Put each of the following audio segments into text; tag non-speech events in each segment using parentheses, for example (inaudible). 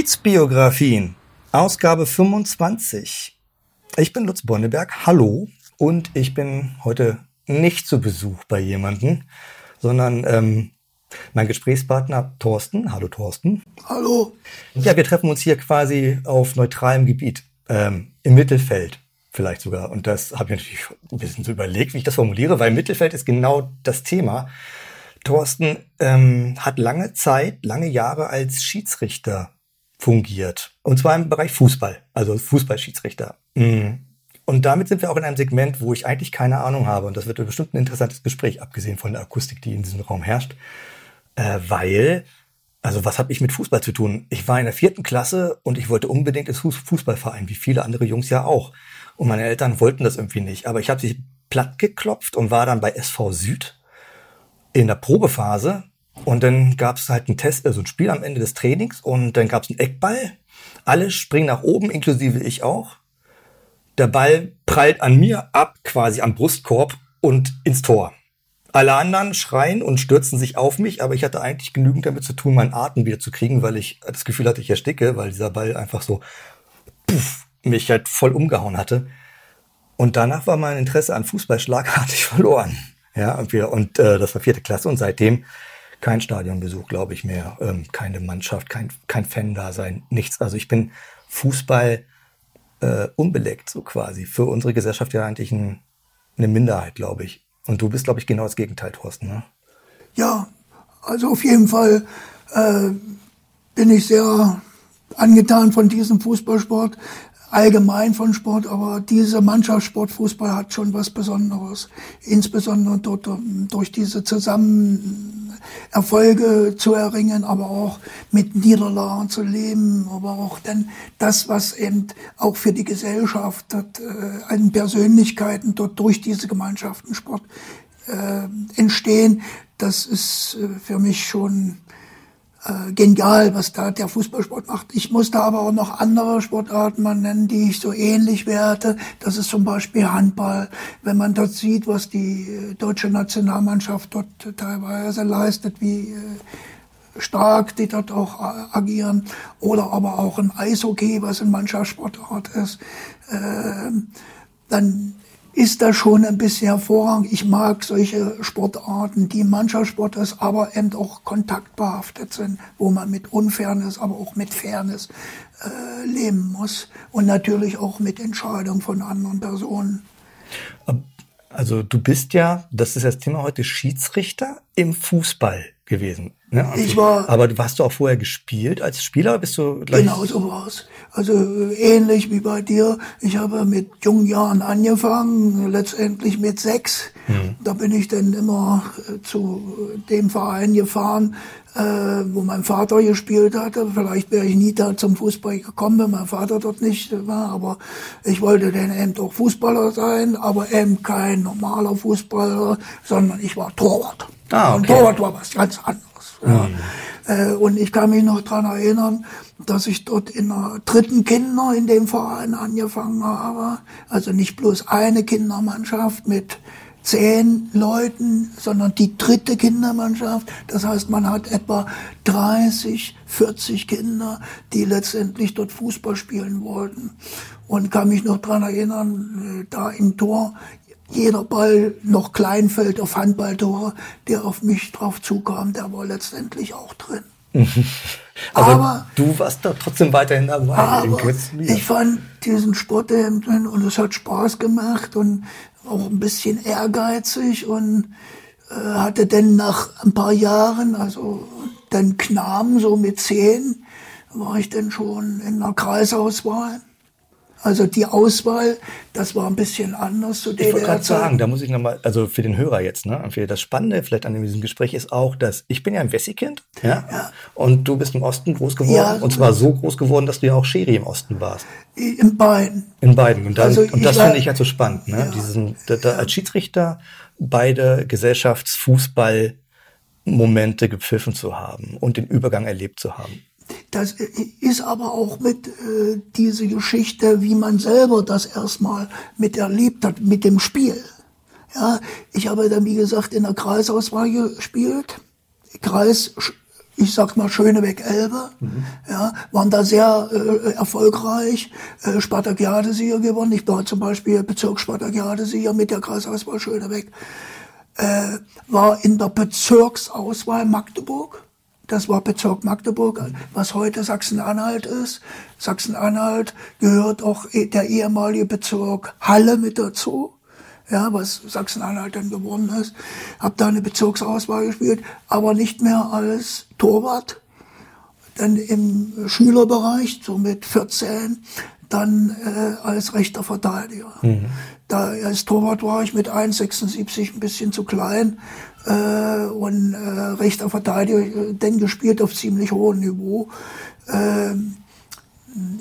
Kiezbiografien, Ausgabe 25. Ich bin Lutz Bonneberg, hallo. Und ich bin heute nicht zu Besuch bei jemandem, sondern ähm, mein Gesprächspartner Thorsten. Hallo Thorsten. Hallo. Ja, wir treffen uns hier quasi auf neutralem Gebiet, ähm, im Mittelfeld vielleicht sogar. Und das habe ich natürlich ein bisschen so überlegt, wie ich das formuliere, weil Mittelfeld ist genau das Thema. Thorsten ähm, hat lange Zeit, lange Jahre als Schiedsrichter fungiert. Und zwar im Bereich Fußball, also Fußballschiedsrichter. Mhm. Und damit sind wir auch in einem Segment, wo ich eigentlich keine Ahnung habe. Und das wird bestimmt ein interessantes Gespräch, abgesehen von der Akustik, die in diesem Raum herrscht. Äh, weil, also was habe ich mit Fußball zu tun? Ich war in der vierten Klasse und ich wollte unbedingt ins Fußballverein, wie viele andere Jungs ja auch. Und meine Eltern wollten das irgendwie nicht. Aber ich habe sich platt geklopft und war dann bei SV Süd in der Probephase und dann gab es halt einen Test, also ein Spiel am Ende des Trainings und dann gab es einen Eckball. Alle springen nach oben, inklusive ich auch. Der Ball prallt an mir ab, quasi am Brustkorb und ins Tor. Alle anderen schreien und stürzen sich auf mich, aber ich hatte eigentlich genügend damit zu tun, meinen Atem wieder zu kriegen, weil ich das Gefühl hatte, ich ersticke, weil dieser Ball einfach so puff, mich halt voll umgehauen hatte. Und danach war mein Interesse an Fußball schlagartig (laughs) verloren. Ja, und, wir, und äh, das war vierte Klasse und seitdem kein Stadionbesuch, glaube ich, mehr, ähm, keine Mannschaft, kein, kein Fan-Dasein, nichts. Also ich bin Fußball äh, unbeleckt, so quasi. Für unsere Gesellschaft ja eigentlich ein, eine Minderheit, glaube ich. Und du bist, glaube ich, genau das Gegenteil, Thorsten. Ne? Ja, also auf jeden Fall äh, bin ich sehr angetan von diesem Fußballsport allgemein von Sport, aber dieser Mannschaftssportfußball hat schon was Besonderes. Insbesondere dort durch diese zusammen Erfolge zu erringen, aber auch mit Niederlagen zu leben, aber auch dann das, was eben auch für die Gesellschaft dort, äh, an Persönlichkeiten dort durch diese Gemeinschaften Sport äh, entstehen, das ist äh, für mich schon äh, genial, was da der Fußballsport macht. Ich muss da aber auch noch andere Sportarten mal nennen, die ich so ähnlich werte. Das ist zum Beispiel Handball. Wenn man dort sieht, was die äh, deutsche Nationalmannschaft dort teilweise leistet, wie äh, stark die dort auch äh, agieren. Oder aber auch im Eishockey, was ein Mannschaftssportart ist. Äh, dann ist das schon ein bisschen hervorragend. Ich mag solche Sportarten, die Mannschaftssport ist, aber eben auch kontaktbehaftet sind, wo man mit Unfairness, aber auch mit Fairness äh, leben muss und natürlich auch mit Entscheidungen von anderen Personen. Also du bist ja, das ist das Thema heute, Schiedsrichter im Fußball gewesen. Ne? Also, ich war. Aber hast du auch vorher gespielt als Spieler? Bist du gleich? Genau so war's. Also ähnlich wie bei dir. Ich habe mit jungen Jahren angefangen, letztendlich mit sechs. Mhm. Da bin ich dann immer äh, zu dem Verein gefahren, äh, wo mein Vater gespielt hatte. Vielleicht wäre ich nie da zum Fußball gekommen, wenn mein Vater dort nicht war. Aber ich wollte dann eben auch Fußballer sein, aber eben kein normaler Fußballer, sondern ich war Torwart. Ah, okay. Und Torwart war was ganz anderes. Ja. Mhm. und ich kann mich noch dran erinnern, dass ich dort in der dritten Kinder in dem Verein angefangen habe. Also nicht bloß eine Kindermannschaft mit zehn Leuten, sondern die dritte Kindermannschaft. Das heißt, man hat etwa 30, 40 Kinder, die letztendlich dort Fußball spielen wollten. Und kann mich noch dran erinnern, äh, da im Tor jeder Ball noch Kleinfeld auf Handballtore, der auf mich drauf zukam, der war letztendlich auch drin. (laughs) aber, aber, du warst da trotzdem weiterhin dabei. Aber ich fand diesen Sport drin und es hat Spaß gemacht und auch ein bisschen ehrgeizig und äh, hatte dann nach ein paar Jahren, also dann Knaben so mit zehn, war ich dann schon in der Kreisauswahl also die Auswahl, das war ein bisschen anders zu Ich wollte gerade sagen, da muss ich nochmal, also für den Hörer jetzt, ne, das Spannende vielleicht an diesem Gespräch ist auch, dass ich bin ja ein Wessi-Kind, ja, ja, und du bist im Osten groß geworden, ja, und zwar so groß geworden, dass du ja auch Scheri im Osten warst. In beiden. In beiden. Und, dann, also und das finde ich halt so spannend, ne, ja, diesen, da, da als Schiedsrichter beide Gesellschaftsfußball-Momente gepfiffen zu haben und den Übergang erlebt zu haben. Das ist aber auch mit äh, diese Geschichte, wie man selber das erstmal miterlebt hat, mit dem Spiel. Ja, ich habe dann, wie gesagt, in der Kreisauswahl gespielt. Kreis ich sag mal Schönebeck-Elbe, mhm. ja, waren da sehr äh, erfolgreich, äh, Spartakiadesieger gewonnen. Ich war zum Beispiel Bezirksspartakiadesieger mit der Kreisauswahl Schönebeck. Äh, war in der Bezirksauswahl Magdeburg. Das war Bezirk Magdeburg, was heute Sachsen-Anhalt ist. Sachsen-Anhalt gehört auch der ehemalige Bezirk Halle mit dazu ja, was Sachsen-Anhalt dann geworden ist. Habe da eine Bezirksauswahl gespielt, aber nicht mehr als Torwart. Dann im Schülerbereich, so mit 14, dann äh, als rechter Verteidiger. Mhm. Da als Torwart war ich mit 1,76 ein bisschen zu klein äh, und äh, rechter Verteidiger, äh, denn gespielt auf ziemlich hohem Niveau. Äh,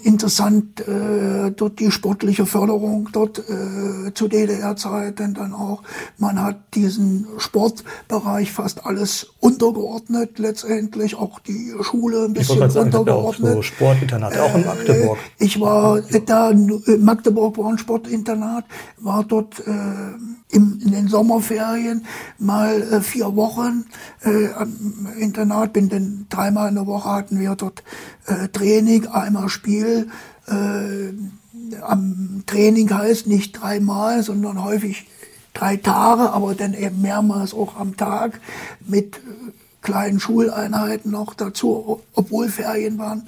interessant äh, dort die sportliche Förderung dort äh, zu DDR-Zeiten dann auch. Man hat diesen Sportbereich fast alles untergeordnet letztendlich, auch die Schule ein bisschen ich untergeordnet. Auch so Sportinternat, äh, auch in Magdeburg. Ich war da, in Magdeburg war ein Sportinternat, war dort äh, im, in den Sommerferien mal äh, vier Wochen äh, am Internat, bin dann dreimal in der Woche hatten wir dort äh, Training, einmal Spiel. Äh, am Training heißt nicht dreimal, sondern häufig drei Tage, aber dann eben mehrmals auch am Tag mit äh, kleinen Schuleinheiten noch dazu, obwohl Ferien waren.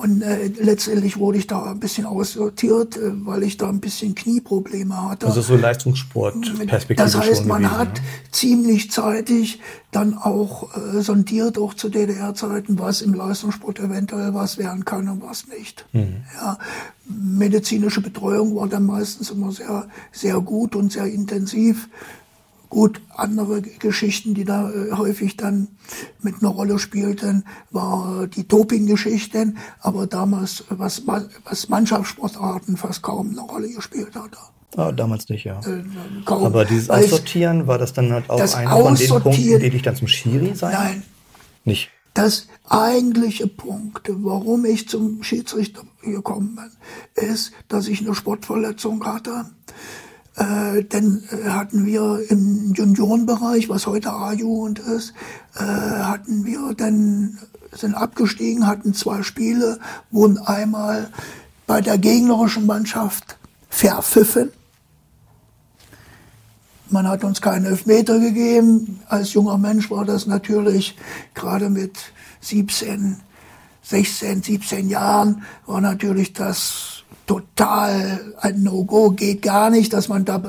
Und äh, letztendlich wurde ich da ein bisschen aussortiert, äh, weil ich da ein bisschen Knieprobleme hatte. Also so Leistungssport-Perspektive. Das heißt, man gewesen, hat ja? ziemlich zeitig dann auch äh, sondiert, auch zu DDR-Zeiten, was im Leistungssport eventuell was werden kann und was nicht. Mhm. Ja, medizinische Betreuung war dann meistens immer sehr, sehr gut und sehr intensiv. Gut, andere Geschichten, die da äh, häufig dann mit einer Rolle spielten, war die Doping-Geschichten, aber damals, was, was Mannschaftssportarten fast kaum eine Rolle gespielt hat. Ah, damals nicht, ja. Äh, kaum. Aber dieses Aussortieren, war das dann halt auch einer von den Punkten, die dich dann zum Schiri sein? Nein. Nicht? Das eigentliche Punkt, warum ich zum Schiedsrichter gekommen bin, ist, dass ich eine Sportverletzung hatte äh, dann äh, hatten wir im Juniorenbereich, was heute A-Jugend ist, äh, hatten wir dann, sind abgestiegen, hatten zwei Spiele, wurden einmal bei der gegnerischen Mannschaft verpfiffen. Man hat uns keinen Elfmeter gegeben. Als junger Mensch war das natürlich gerade mit 17, 16, 17 Jahren war natürlich das total ein No-Go, geht gar nicht, dass man da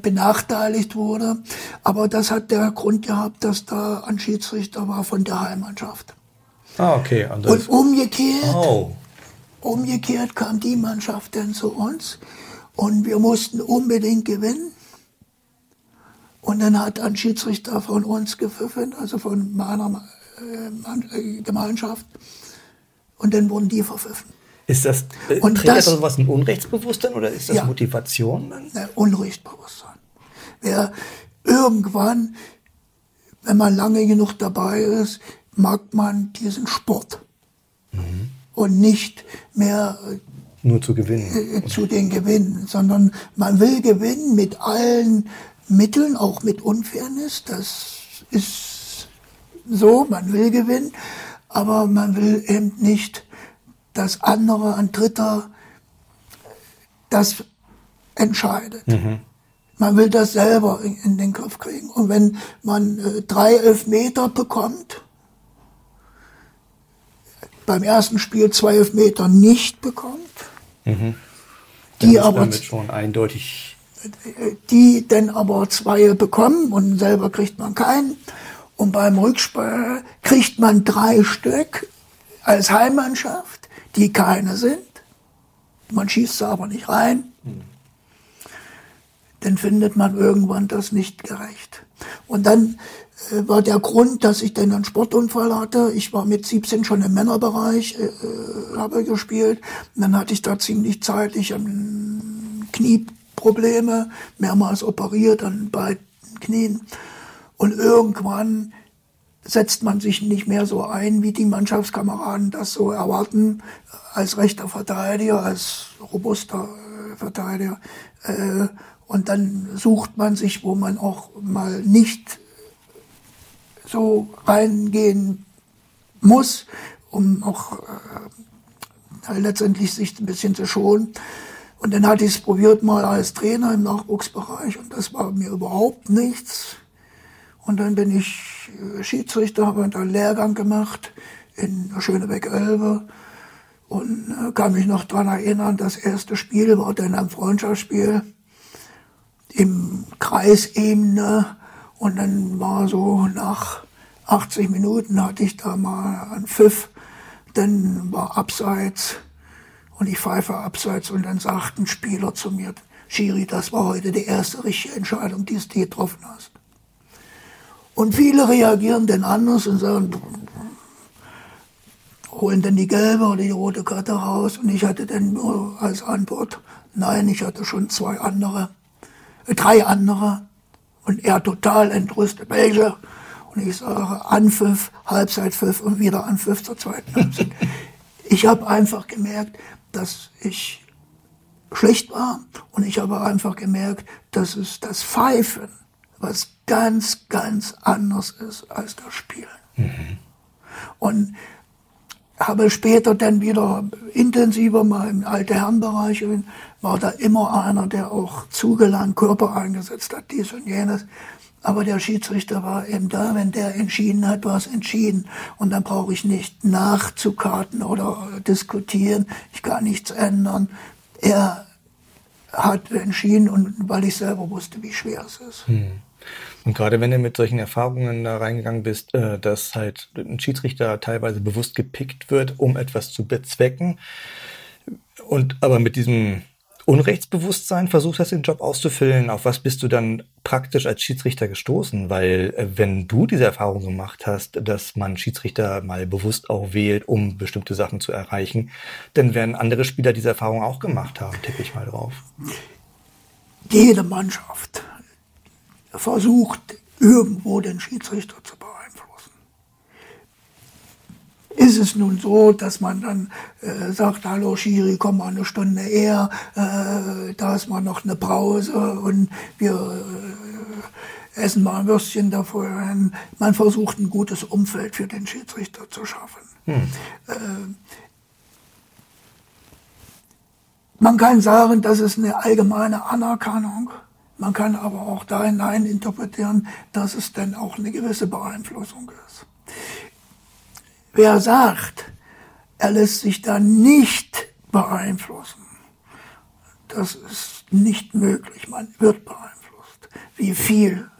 benachteiligt wurde. Aber das hat der Grund gehabt, dass da ein Schiedsrichter war von der Heimmannschaft. Ah, okay. Und, Und umgekehrt, oh. umgekehrt kam die Mannschaft dann zu uns und wir mussten unbedingt gewinnen. Und dann hat ein Schiedsrichter von uns gepfiffen, also von meiner äh, Gemeinschaft. Und dann wurden die verpfiffen. Ist das, äh, und trägt das, das was ein Unrechtsbewusstsein oder ist das ja, Motivation? Ne, Unrechtsbewusstsein. Wer irgendwann, wenn man lange genug dabei ist, mag man diesen Sport. Mhm. Und nicht mehr äh, nur zu gewinnen. Äh, zu den Gewinnen, sondern man will gewinnen mit allen Mitteln, auch mit Unfairness. Das ist so, man will gewinnen, aber man will eben nicht dass andere, ein Dritter das entscheidet. Mhm. Man will das selber in, in, den Griff kriegen. Und wenn man äh, drei Elfmeter bekommt, beim ersten Spiel zwei Elfmeter nicht bekommt, mhm. die aber schon eindeutig die dann aber zwei bekommen und selber kriegt man keinen. Und beim Rückspiel kriegt man drei Stück als Heimmannschaft die keine sind. Man schießt sie aber nicht rein. Mhm. Dann findet man irgendwann das nicht gerecht. Und dann äh, war der Grund, dass ich dann einen Sportunfall hatte. Ich war mit 17 schon im Männerbereich, äh, äh, habe gespielt. Und dann hatte ich da ziemlich zeitlich ähm, Knieprobleme, mehrmals operiert an beiden Knien. Und irgendwann setzt man sich nicht mehr so ein, wie die Mannschaftskameraden das so erwarten, als rechter Verteidiger, als robuster äh, Verteidiger. Äh, und dann sucht man sich, wo man auch mal nicht so reingehen muss, um auch äh, letztendlich sich ein bisschen zu schonen. Und dann hatte ich es probiert mal als Trainer im Nachwuchsbereich und das war mir überhaupt nichts. Und dann bin ich äh, Schiedsrichter, habe einen Lehrgang gemacht in Schönebeck-Elbe und äh, kann mich noch dran erinnern, das erste Spiel war dann ein Freundschaftsspiel im Kreisebene. Und dann war so nach 80 Minuten hatte ich da mal einen Pfiff, dann war abseits und ich pfeife abseits. Und dann sagt ein Spieler zu mir, Schiri, das war heute die erste richtige Entscheidung, die du getroffen hast. Und viele reagieren dann anders und sagen, holen dann die gelbe oder die rote Karte raus. Und ich hatte dann nur als Antwort, nein, ich hatte schon zwei andere, äh, drei andere. Und er total entrüstet, welche? Und ich sage, Anpfiff, Halbzeitpfiff und wieder Anpfiff zur zweiten Halbzeit. (laughs) ich habe einfach gemerkt, dass ich schlecht war und ich habe einfach gemerkt, dass es das Pfeifen was ganz, ganz anders ist als das Spielen. Mhm. Und habe später dann wieder intensiver mal im alte Herrenbereich war da immer einer, der auch zugelangt Körper eingesetzt hat, dies und jenes. Aber der Schiedsrichter war eben da, wenn der entschieden hat, war es entschieden. Und dann brauche ich nicht nachzukarten oder diskutieren. Ich kann nichts ändern. Er hat entschieden und weil ich selber wusste, wie schwer es ist. Hm. Und gerade wenn du mit solchen Erfahrungen da reingegangen bist, äh, dass halt ein Schiedsrichter teilweise bewusst gepickt wird, um etwas zu bezwecken, und aber mit diesem Unrechtsbewusstsein versucht hast, den Job auszufüllen, auf was bist du dann praktisch als Schiedsrichter gestoßen? Weil äh, wenn du diese Erfahrung gemacht hast, dass man Schiedsrichter mal bewusst auch wählt, um bestimmte Sachen zu erreichen, dann werden andere Spieler diese Erfahrung auch gemacht haben, tippe ich mal drauf. Jede Mannschaft versucht, irgendwo den Schiedsrichter zu beeinflussen. Ist es nun so, dass man dann äh, sagt, hallo Schiri, komm mal eine Stunde eher, äh, da ist mal noch eine Pause und wir äh, essen mal ein Würstchen davor. Man versucht ein gutes Umfeld für den Schiedsrichter zu schaffen. Hm. Äh, man kann sagen, das ist eine allgemeine Anerkennung man kann aber auch da hinein interpretieren, dass es dann auch eine gewisse Beeinflussung ist. Wer sagt, er lässt sich da nicht beeinflussen, das ist nicht möglich. Man wird beeinflusst. Wie viel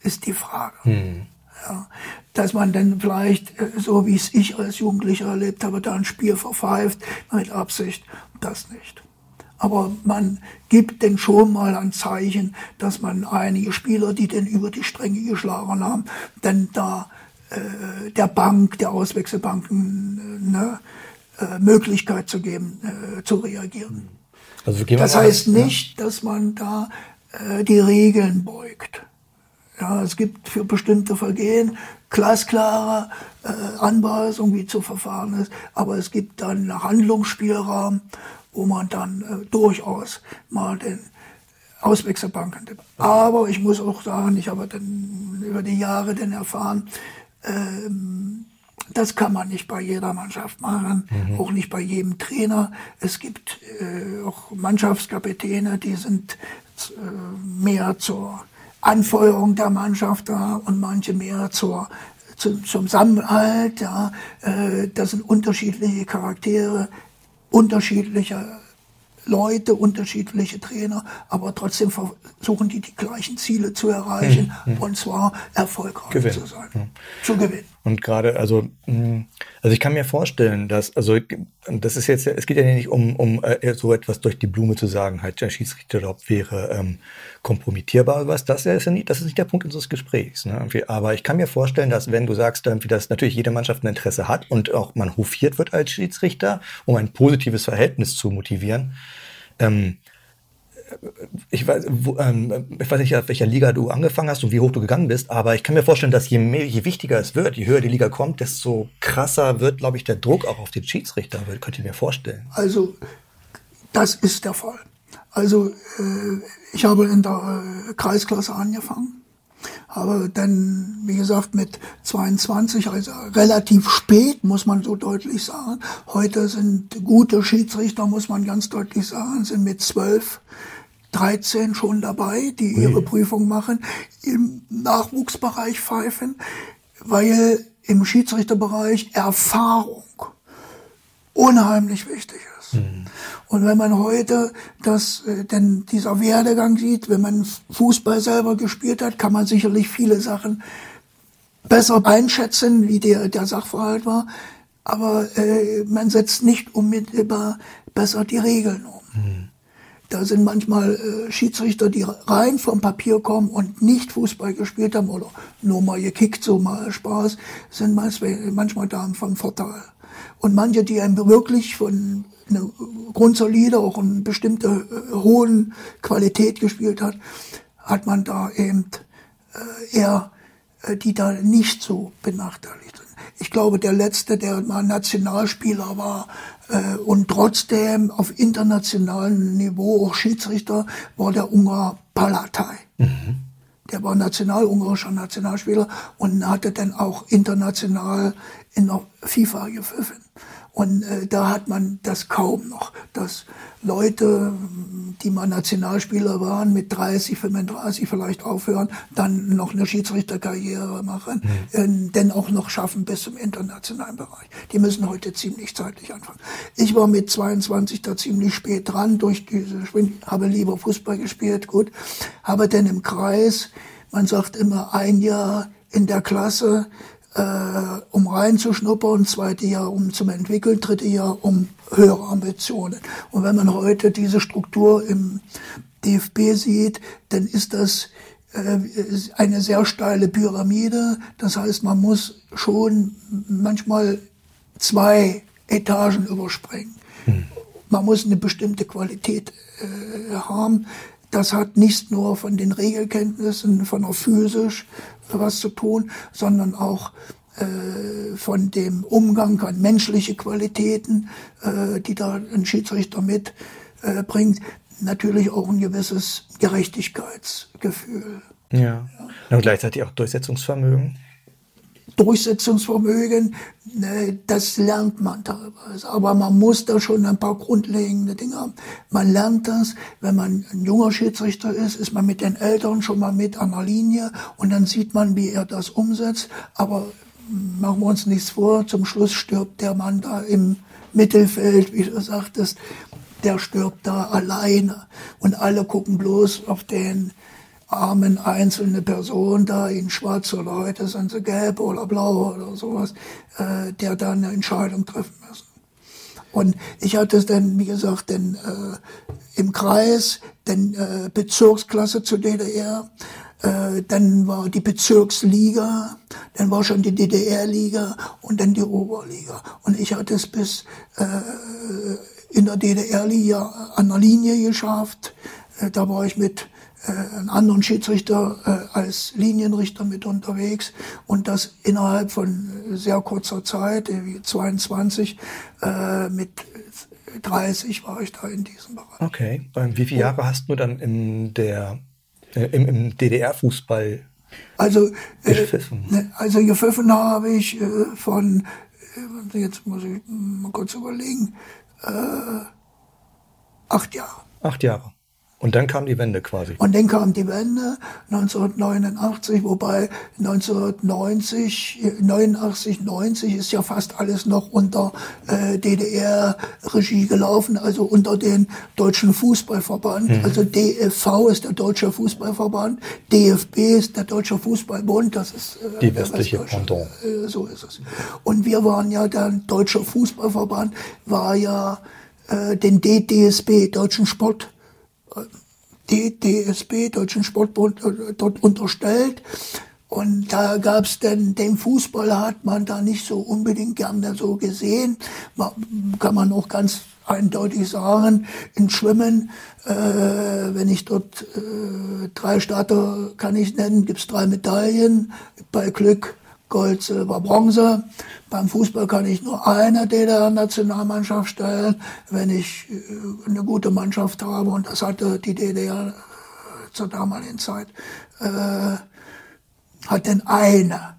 ist die Frage. Hm. Ja, dass man dann vielleicht, äh, so wie es ich als Jugendlicher erlebt habe, da ein Spiel verpfeift mit Absicht, das nicht aber man gibt denn schon mal ein Zeichen, dass man einige Spieler, die denn über die Stränge geschlagen haben, dann da äh, der Bank, der Auswechselbanken, äh, ne, äh, Möglichkeit zu geben, äh, zu reagieren. Also das heißt nicht, dass man da äh, die Regeln beugt. Ja, es gibt für bestimmte Vergehen glasklare äh, Anweisungen, wie zu verfahren ist, aber es gibt dann Handlungsspielraum wo man dann äh, durchaus mal den Auswechselbanken. Aber ich muss auch sagen, ich habe dann über die Jahre dann erfahren, ähm, das kann man nicht bei jeder Mannschaft machen, mhm. auch nicht bei jedem Trainer. Es gibt äh, auch Mannschaftskapitäne, die sind äh, mehr zur Anfeuerung der Mannschaft da und manche mehr zur zum, zum Zusammenhalt. Ja, äh, das sind unterschiedliche Charaktere unterschiedliche Leute, unterschiedliche Trainer, aber trotzdem versuchen die die gleichen Ziele zu erreichen hm, hm. und zwar erfolgreich Gewinn. zu sein, hm. zu gewinnen. Und gerade, also, hm, also ich kann mir vorstellen, dass, also das ist jetzt, es geht ja nicht um, um äh, so etwas durch die Blume zu sagen, halt der Schiedsrichterjob wäre ähm, kompromittierbar, was das ist ja nicht, das ist nicht der Punkt unseres Gesprächs. Ne? Aber ich kann mir vorstellen, dass wenn du sagst, dass natürlich jede Mannschaft ein Interesse hat und auch man hofiert wird als Schiedsrichter, um ein positives Verhältnis zu motivieren, ähm, ich weiß, wo, ähm, ich weiß nicht, auf welcher Liga du angefangen hast und wie hoch du gegangen bist, aber ich kann mir vorstellen, dass je mehr, je wichtiger es wird, je höher die Liga kommt, desto krasser wird, glaube ich, der Druck auch auf den Schiedsrichter. Könnt ihr mir vorstellen? Also, das ist der Fall. Also, äh, ich habe in der äh, Kreisklasse angefangen Habe dann, wie gesagt, mit 22, also relativ spät, muss man so deutlich sagen. Heute sind gute Schiedsrichter, muss man ganz deutlich sagen, sind mit 12 13 schon dabei, die ihre Prüfung machen, im Nachwuchsbereich pfeifen, weil im Schiedsrichterbereich Erfahrung unheimlich wichtig ist. Mhm. Und wenn man heute das, äh, denn dieser Werdegang sieht, wenn man Fußball selber gespielt hat, kann man sicherlich viele Sachen besser einschätzen, wie der, der Sachverhalt war. Aber äh, man setzt nicht unmittelbar besser die Regeln um. Mhm. Da sind manchmal äh, Schiedsrichter, die rein vom Papier kommen und nicht Fußball gespielt haben oder nur mal gekickt, so mal Spaß, sind manchmal, manchmal da vom Vorteil. Und manche, die einem wirklich von einer grundsolide, auch eine bestimmte äh, hohen Qualität gespielt hat, hat man da eben äh, eher, äh, die da nicht so benachteiligt sind. Ich glaube, der letzte, der mal Nationalspieler war äh, und trotzdem auf internationalem Niveau auch Schiedsrichter, war der Ungar Palatay. Mhm. Der war national-ungarischer Nationalspieler und hatte dann auch international in der FIFA gepfiffen. Und äh, da hat man das kaum noch, dass Leute, die mal Nationalspieler waren, mit 30, 35 vielleicht aufhören, dann noch eine Schiedsrichterkarriere machen, mhm. äh, denn auch noch schaffen bis zum internationalen Bereich. Die müssen heute ziemlich zeitlich anfangen. Ich war mit 22 da ziemlich spät dran, durch diese, ich habe lieber Fußball gespielt, gut, habe dann im Kreis, man sagt immer ein Jahr in der Klasse, äh, um reinzuschnuppern, zweite Jahr um zum Entwickeln, dritte Jahr um höhere Ambitionen. Und wenn man heute diese Struktur im DFB sieht, dann ist das äh, eine sehr steile Pyramide. Das heißt, man muss schon manchmal zwei Etagen überspringen. Hm. Man muss eine bestimmte Qualität äh, haben. Das hat nicht nur von den Regelkenntnissen, von der physisch was zu tun, sondern auch äh, von dem Umgang an menschliche Qualitäten, äh, die da ein Schiedsrichter mitbringt. Äh, Natürlich auch ein gewisses Gerechtigkeitsgefühl. Ja. ja. Und gleichzeitig auch Durchsetzungsvermögen. Durchsetzungsvermögen, ne, das lernt man teilweise. Aber man muss da schon ein paar grundlegende Dinge haben. Man lernt das, wenn man ein junger Schiedsrichter ist, ist man mit den Eltern schon mal mit an der Linie und dann sieht man, wie er das umsetzt. Aber machen wir uns nichts vor, zum Schluss stirbt der Mann da im Mittelfeld, wie du sagtest, der stirbt da alleine und alle gucken bloß auf den armen einzelne Person da in schwarz oder heute sind sie gelb oder blau oder sowas, äh, der da eine Entscheidung treffen müssen. Und ich hatte es dann, wie gesagt, dann äh, im Kreis, dann äh, Bezirksklasse zur DDR, äh, dann war die Bezirksliga, dann war schon die DDR-Liga und dann die Oberliga. Und ich hatte es bis äh, in der DDR-Liga an der Linie geschafft. Äh, da war ich mit einen anderen Schiedsrichter äh, als Linienrichter mit unterwegs und das innerhalb von sehr kurzer Zeit, wie 22, äh, mit 30 war ich da in diesem Bereich. Okay. Und wie viele Jahre hast du dann in der, äh, im, im DDR-Fußball also, äh, ne, also gepfiffen habe ich äh, von, äh, jetzt muss ich mal kurz überlegen, äh, acht Jahre. Acht Jahre. Und dann kam die Wende quasi. Und dann kam die Wende 1989, wobei 1990, 89, 90 ist ja fast alles noch unter äh, DDR-Regie gelaufen, also unter den Deutschen Fußballverband. Mhm. Also DFV ist der Deutsche Fußballverband, DFB ist der Deutsche Fußballbund, das ist äh, die westliche Pendant. Äh, so ist es. Und wir waren ja dann Deutscher Fußballverband, war ja äh, den DDSB, Deutschen Sport DSB, Deutschen Sportbund, dort unterstellt. Und da gab's dann, den Fußball hat man da nicht so unbedingt gerne so gesehen. Kann man auch ganz eindeutig sagen, in Schwimmen, äh, wenn ich dort äh, drei Starter kann ich nennen, gibt's drei Medaillen. Bei Glück Gold, Silber, Bronze. Beim Fußball kann ich nur eine DDR-Nationalmannschaft stellen, wenn ich äh, eine gute Mannschaft habe. Und das hatte die DDR äh, zur damaligen Zeit. Äh, hat denn eine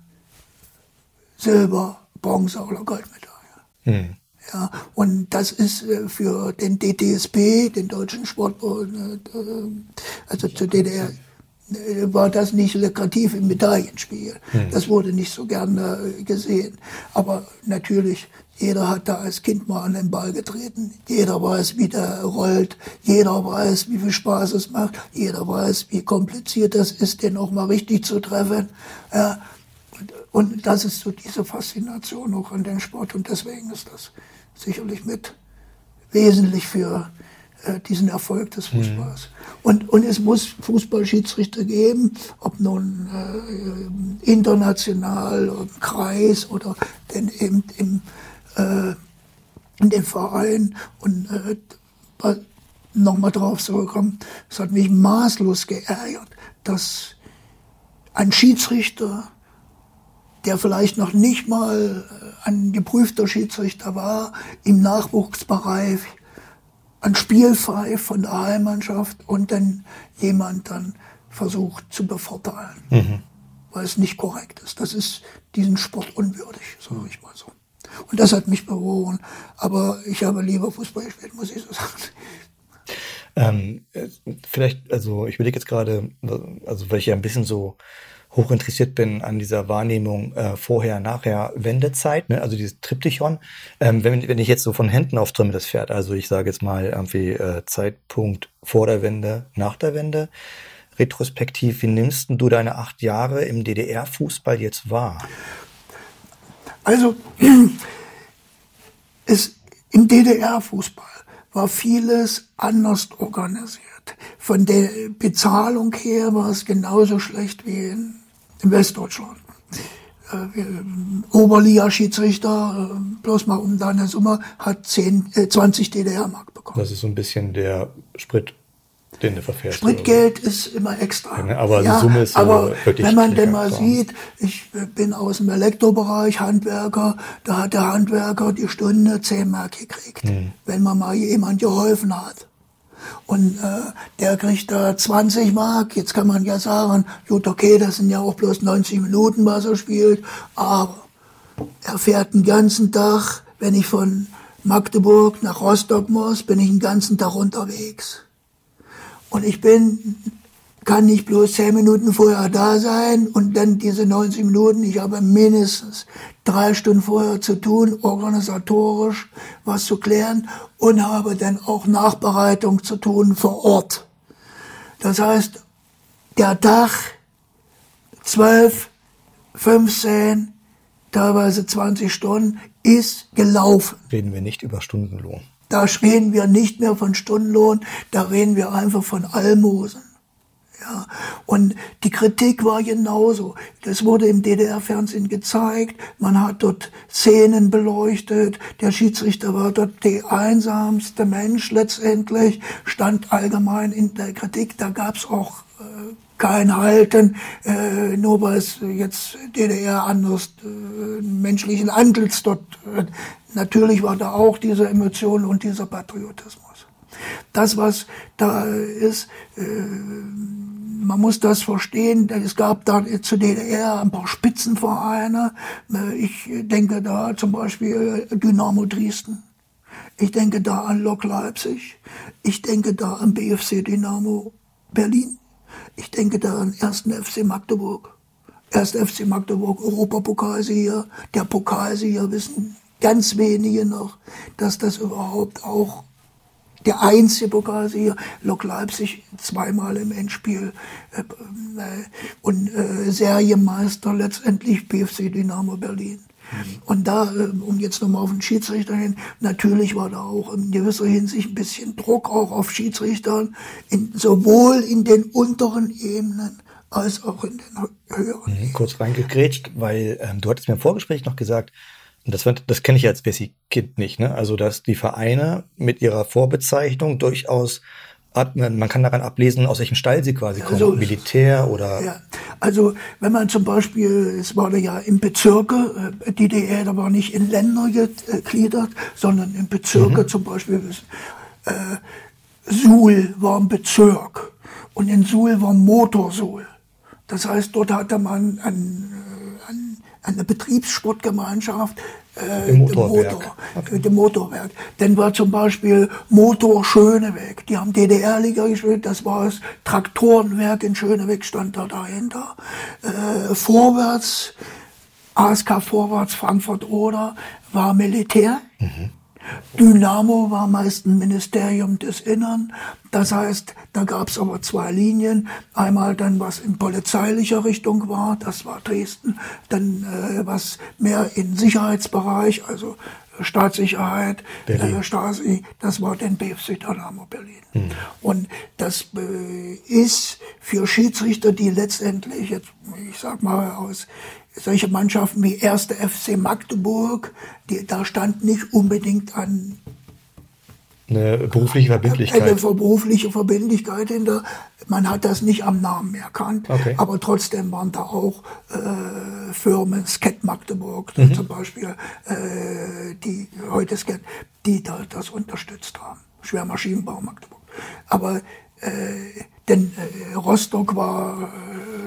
Silber, Bronze oder Goldmedaille. Hm. Ja, und das ist äh, für den DTSB, den Deutschen Sportbund, also zur DDR, war das nicht lukrativ im Medaillenspiel. Hm. Das wurde nicht so gerne gesehen. Aber natürlich, jeder hat da als Kind mal an den Ball getreten. Jeder weiß, wie der rollt. Jeder weiß, wie viel Spaß es macht. Jeder weiß, wie kompliziert das ist, den auch mal richtig zu treffen. Ja, und das ist so diese Faszination auch an den Sport und deswegen ist das sicherlich mit wesentlich für äh, diesen Erfolg des. Fußballs. Mhm. Und, und es muss Fußballschiedsrichter geben, ob nun äh, international, im Kreis oder denn eben im, äh, in den Verein. Und äh, nochmal drauf zurückkommen, es hat mich maßlos geärgert, dass ein Schiedsrichter der vielleicht noch nicht mal äh, ein geprüfter Schiedsrichter war, im Nachwuchsbereich ein Spielfrei von der Heimmannschaft und dann jemand dann versucht zu bevorteilen, mhm. weil es nicht korrekt ist. Das ist diesen Sport unwürdig, sage ich mal so. Und das hat mich bewogen. Aber ich habe lieber Fußball gespielt, muss ich so sagen. Ähm, äh, vielleicht, also ich überlege jetzt gerade, also weil ich ja ein bisschen so hochinteressiert bin an dieser Wahrnehmung äh, vorher, nachher, Wendezeit, ne? also dieses Triptychon. Ähm, wenn, wenn ich jetzt so von Händen aufträume, das Pferd, also ich sage jetzt mal irgendwie äh, Zeitpunkt vor der Wende, nach der Wende, retrospektiv, wie nimmst du deine acht Jahre im DDR-Fußball jetzt wahr? Also, (clears throat) es, im DDR-Fußball war vieles anders organisiert. Von der Bezahlung her war es genauso schlecht wie in in Westdeutschland. Äh, Oberliga-Schiedsrichter, äh, bloß mal um deine Summe, hat 10, äh, 20 DDR-Mark bekommen. Das ist so ein bisschen der Sprit, den du verfährst. Spritgeld oder? ist immer extra. Ja, aber ja, die Summe ist aber wirklich wenn man denn mal sieht, ich bin aus dem Elektrobereich, Handwerker, da hat der Handwerker die Stunde 10 Mark gekriegt, hm. wenn man mal jemand geholfen hat. Und äh, der kriegt da 20 Mark. Jetzt kann man ja sagen, gut, okay, das sind ja auch bloß 90 Minuten, was er spielt. Aber er fährt den ganzen Tag, wenn ich von Magdeburg nach Rostock muss, bin ich den ganzen Tag unterwegs. Und ich bin kann nicht bloß zehn Minuten vorher da sein und dann diese 90 Minuten. Ich habe mindestens drei Stunden vorher zu tun, organisatorisch was zu klären und habe dann auch Nachbereitung zu tun vor Ort. Das heißt, der Tag 12, 15, teilweise 20 Stunden ist gelaufen. Reden wir nicht über Stundenlohn. Da reden wir nicht mehr von Stundenlohn, da reden wir einfach von Almosen. Ja, und die Kritik war genauso. Das wurde im DDR-Fernsehen gezeigt. Man hat dort Szenen beleuchtet. Der Schiedsrichter war dort der einsamste Mensch letztendlich, stand allgemein in der Kritik. Da gab's auch äh, kein Halten, äh, nur weil es jetzt DDR anders äh, menschlichen Antlitz dort. Äh, natürlich war da auch diese Emotion und dieser Patriotismus. Das, was da ist, äh, man muss das verstehen, es gab da zu DDR ein paar Spitzenvereine. Äh, ich denke da zum Beispiel Dynamo Dresden. Ich denke da an Lok Leipzig. Ich denke da an BFC Dynamo Berlin. Ich denke da an 1. FC Magdeburg. 1. FC Magdeburg, Europapokalsieger. Der Pokalsieger wissen ganz wenige noch, dass das überhaupt auch der einzige Pokalsieger, Lok Leipzig zweimal im Endspiel äh, äh, und äh, Serienmeister letztendlich BFC Dynamo Berlin. Mhm. Und da, äh, um jetzt nochmal auf den Schiedsrichter hin, natürlich war da auch in gewisser Hinsicht ein bisschen Druck auch auf Schiedsrichtern, in, sowohl in den unteren Ebenen als auch in den höheren. Mhm, kurz reingekrätscht, weil ähm, du hattest mir im Vorgespräch noch gesagt, und das, das kenne ich als Bessie-Kind nicht, ne? Also, dass die Vereine mit ihrer Vorbezeichnung durchaus man kann daran ablesen, aus welchem Stall sie quasi kommen. Also, Militär oder. Ja, also wenn man zum Beispiel, es war ja im Bezirke, äh, DDR, da war nicht in Länder gegliedert, sondern in Bezirke mhm. zum Beispiel. Äh, Suhl war ein Bezirk und in Suhl war Motorsuhl. Das heißt, dort hatte man äh, ein, eine Betriebssportgemeinschaft, äh, Im Motorwerk. Motor, okay. dem Motorwerk. Dann war zum Beispiel Motor Schönebeck. Die haben DDR-Liga gespielt. Das war das Traktorenwerk in Schönebeck stand da dahinter. Äh, vorwärts, ASK Vorwärts Frankfurt Oder war Militär. Mhm. Dynamo war meist ein Ministerium des Innern. Das heißt, da gab es aber zwei Linien. Einmal dann, was in polizeilicher Richtung war, das war Dresden. Dann äh, was mehr in Sicherheitsbereich, also Staatssicherheit, äh, Stasi, das war dann BFC Dynamo Berlin. Hm. Und das äh, ist für Schiedsrichter, die letztendlich, jetzt, ich sag mal, aus solche Mannschaften wie 1. FC Magdeburg, die, da stand nicht unbedingt an eine berufliche Verbindlichkeit. Eine berufliche Verbindlichkeit hinter. Man hat das nicht am Namen erkannt, okay. aber trotzdem waren da auch äh, Firmen, Sket Magdeburg mhm. zum Beispiel, äh, die heute Sket, die da das unterstützt haben. Schwermaschinenbau Magdeburg. Aber äh, denn äh, Rostock war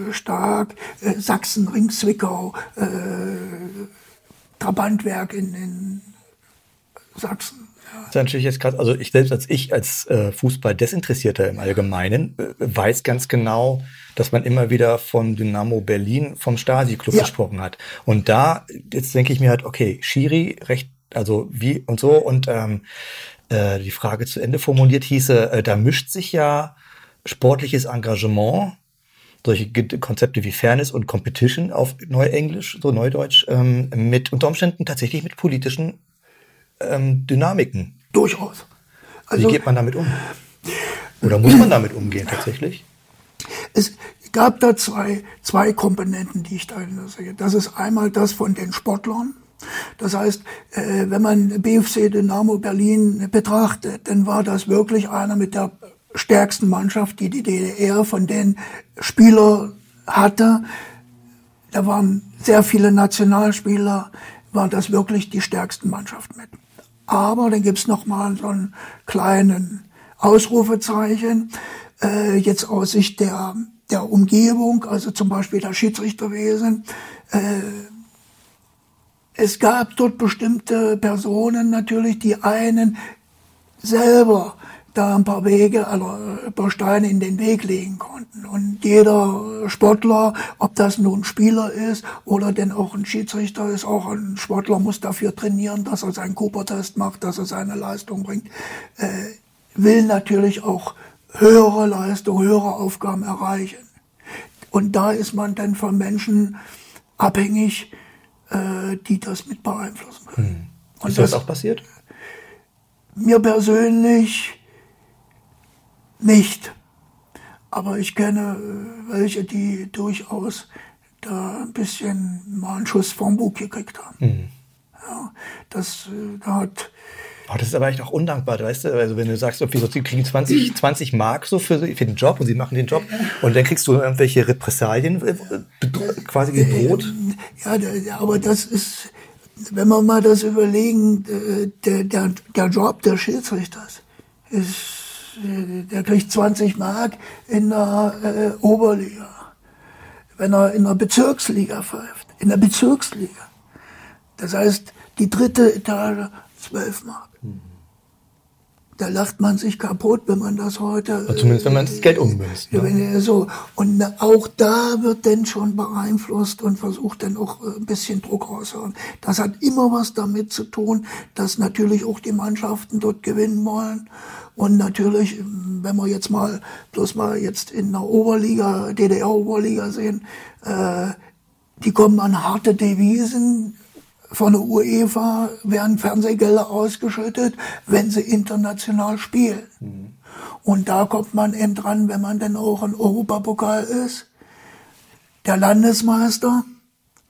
äh, stark, äh, Sachsen, Ring, Zwickau, äh, Trabantwerk in, in Sachsen. Ja. Das ist natürlich jetzt gerade, also ich selbst als ich als äh, Fußball-Desinteressierter im Allgemeinen äh, weiß ganz genau, dass man immer wieder von Dynamo Berlin, vom Stasi-Club ja. gesprochen hat. Und da, jetzt denke ich mir halt, okay, Schiri, recht, also wie und so und ähm, äh, die Frage zu Ende formuliert hieße, äh, da mischt sich ja sportliches Engagement, solche Konzepte wie Fairness und Competition auf Neuenglisch, so Neudeutsch, ähm, mit unter Umständen tatsächlich mit politischen ähm, Dynamiken. Durchaus. Also, wie geht man damit um? Oder muss man damit umgehen tatsächlich? Es gab da zwei, zwei Komponenten, die ich da sehe. Das ist einmal das von den Sportlern, das heißt, äh, wenn man BFC Dynamo Berlin betrachtet, dann war das wirklich einer mit der stärksten Mannschaft, die die DDR von den Spielern hatte. Da waren sehr viele Nationalspieler, war das wirklich die stärksten Mannschaft mit. Aber dann gibt's noch mal so einen kleinen Ausrufezeichen, äh, jetzt aus Sicht der, der Umgebung, also zum Beispiel der Schiedsrichterwesen. Äh, es gab dort bestimmte Personen natürlich, die einen selber da ein paar Wege, also ein paar Steine in den Weg legen konnten. Und jeder Sportler, ob das nun ein Spieler ist oder denn auch ein Schiedsrichter ist, auch ein Sportler muss dafür trainieren, dass er seinen Cooper-Test macht, dass er seine Leistung bringt, äh, will natürlich auch höhere Leistung, höhere Aufgaben erreichen. Und da ist man dann von Menschen abhängig, äh, die das mit beeinflussen können. Hm. Und ist das, das auch passiert? Mir persönlich nicht. Aber ich kenne äh, welche, die durchaus da ein bisschen mal einen Schuss vom Bug gekriegt haben. Mhm. Ja, das, äh, da hat Oh, das ist aber echt auch undankbar, weißt du? Also wenn du sagst, okay, so, sie kriegen 20, 20 (clears throat) Mark so für, für den Job und sie machen den Job und dann kriegst du irgendwelche Repressalien äh, quasi gedroht. Ja, aber das ist, wenn man mal das überlegen, der, der, der Job des Schiedsrichters ist der kriegt 20 Mark in der äh, Oberliga. Wenn er in der Bezirksliga pfeift, in der Bezirksliga. Das heißt, die dritte Etage 12 Mark. Da lacht man sich kaputt, wenn man das heute. Oder zumindest wenn man das Geld ummünzt. Ne? Ja, so. Und auch da wird dann schon beeinflusst und versucht dann auch äh, ein bisschen Druck rauszuhauen. Das hat immer was damit zu tun, dass natürlich auch die Mannschaften dort gewinnen wollen. Und natürlich, wenn wir jetzt mal bloß mal jetzt in der Oberliga, DDR-Oberliga sehen, äh, die kommen an harte Devisen von der UEFA werden Fernsehgelder ausgeschüttet, wenn sie international spielen. Mhm. Und da kommt man eben dran, wenn man dann auch ein Europapokal ist. Der Landesmeister,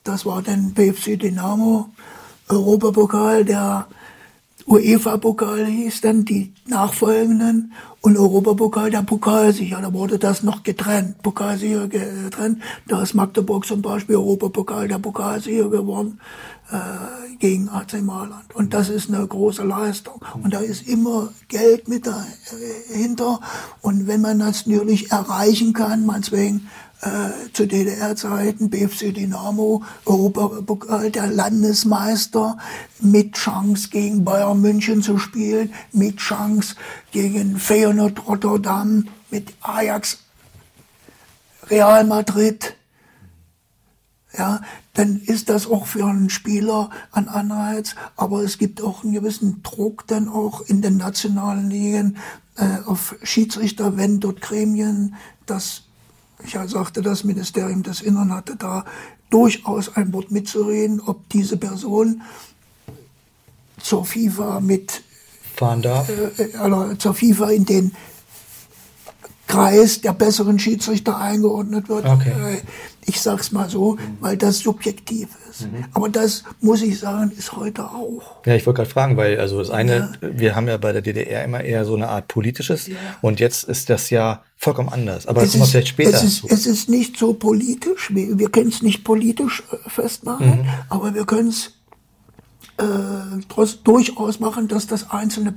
das war dann BFC Dynamo, Europapokal, der UEFA-Pokal hieß dann die nachfolgenden und Europapokal der Pokalsieger. Da wurde das noch getrennt, Pokalsieger getrennt. Da ist Magdeburg zum Beispiel Europapokal der Pokalsieger geworden äh, gegen AC Mailand. Und das ist eine große Leistung. Und da ist immer Geld mit dahinter. Und wenn man das natürlich erreichen kann, meinetwegen äh, zu DDR-Zeiten, BFC Dynamo, Europapokal der Landesmeister, mit Chance gegen Bayern München zu spielen, mit Chance gegen Feyenoord Rotterdam, mit Ajax, Real Madrid, ja, dann ist das auch für einen Spieler ein Anreiz. Aber es gibt auch einen gewissen Druck dann auch in den nationalen Ligen äh, auf Schiedsrichter, wenn dort Gremien, das, ich sagte, das Ministerium des Innern hatte da durchaus ein Wort mitzureden, ob diese Person zur FIFA mit darf. Äh, also zur FIFA in den Kreis der besseren Schiedsrichter eingeordnet wird. Okay. Äh, ich sag's mal so, weil das subjektiv ist. Mhm. Aber das muss ich sagen, ist heute auch. Ja, ich wollte gerade fragen, weil also das eine, ja. wir haben ja bei der DDR immer eher so eine Art politisches ja. und jetzt ist das ja vollkommen anders. Aber das kommen wir vielleicht später es ist, es ist nicht so politisch, wir, wir können es nicht politisch äh, festmachen, mhm. aber wir können es äh, durchaus machen, dass das einzelne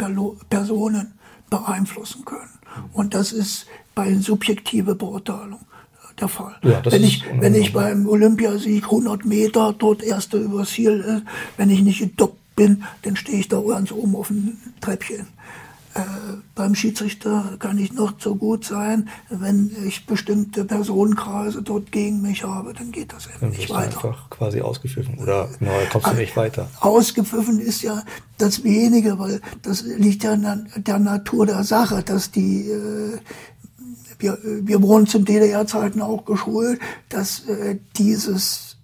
Personen beeinflussen können. Und das ist bei subjektive Beurteilung der Fall. Ja, wenn ich, wenn ich beim Olympiasieg 100 Meter dort Erster übers Ziel ist, wenn ich nicht gedoppt bin, dann stehe ich da ganz oben auf dem Treppchen. Äh, beim Schiedsrichter kann ich noch so gut sein, wenn ich bestimmte Personenkreise dort gegen mich habe, dann geht das eben nicht weiter. einfach quasi ausgepfiffen oder genau, kommst du nicht weiter. Ausgepfiffen ist ja das wenige, weil das liegt ja in der Natur der Sache, dass die äh, wir, wir wurden zu DDR-Zeiten auch geschult, dass äh, dieses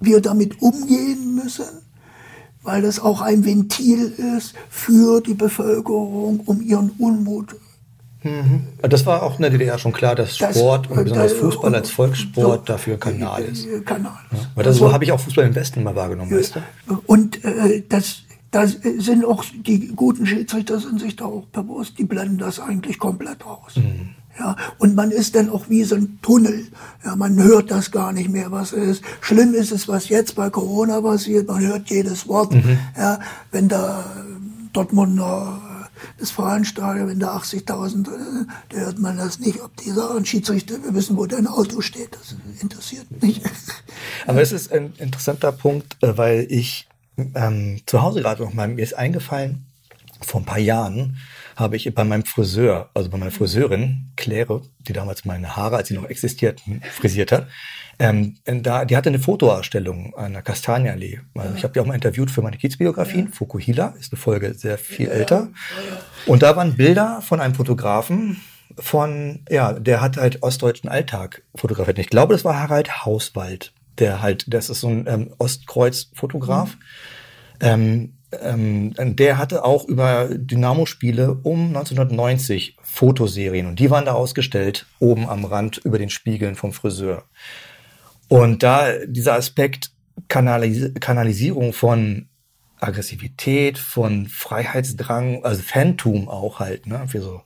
wir damit umgehen müssen weil das auch ein Ventil ist für die Bevölkerung, um ihren Unmut Mhm. Das war auch in der DDR schon klar, dass Sport das, und besonders Fußball als Volkssport so, dafür Kanal ist. Kanal. Ja, weil das, so also habe ich auch Fußball im Westen mal wahrgenommen, weißt du? Und äh, das, das sind auch die guten Schiedsrichter sind sich da auch bewusst, die blenden das eigentlich komplett aus. Mhm. Ja, und man ist dann auch wie so ein Tunnel. Ja, man hört das gar nicht mehr, was es ist. Schlimm ist es, was jetzt bei Corona passiert. Man hört jedes Wort. Mhm. Ja, wenn da Dortmunder das Vereinsstadion, wenn da 80.000, da hört man das nicht. Ob die sagen, Schiedsrichter, wir wissen, wo dein Auto steht. Das interessiert mich. (laughs) Aber es ist ein interessanter Punkt, äh, weil ich ähm, zu Hause gerade noch mal, mir ist eingefallen, vor ein paar Jahren, habe ich bei meinem Friseur, also bei meiner Friseurin, Claire, die damals meine Haare, als sie noch existierten, frisiert hat, ähm, da, die hatte eine Fotoausstellung an der Kastanienallee. Also ich habe die auch mal interviewt für meine Kiezbiografien. Ja. Fukuhila ist eine Folge sehr viel ja, älter. Und da waren Bilder von einem Fotografen, von, ja, der hat halt ostdeutschen Alltag fotografiert. Ich glaube, das war Harald Hauswald, der halt, das ist so ein ähm, Ostkreuz-Fotograf. Mhm. Ähm, ähm, der hatte auch über Dynamo-Spiele um 1990 Fotoserien und die waren da ausgestellt, oben am Rand über den Spiegeln vom Friseur. Und da dieser Aspekt Kanalis Kanalisierung von Aggressivität, von Freiheitsdrang, also Phantom auch halt, ne, für so.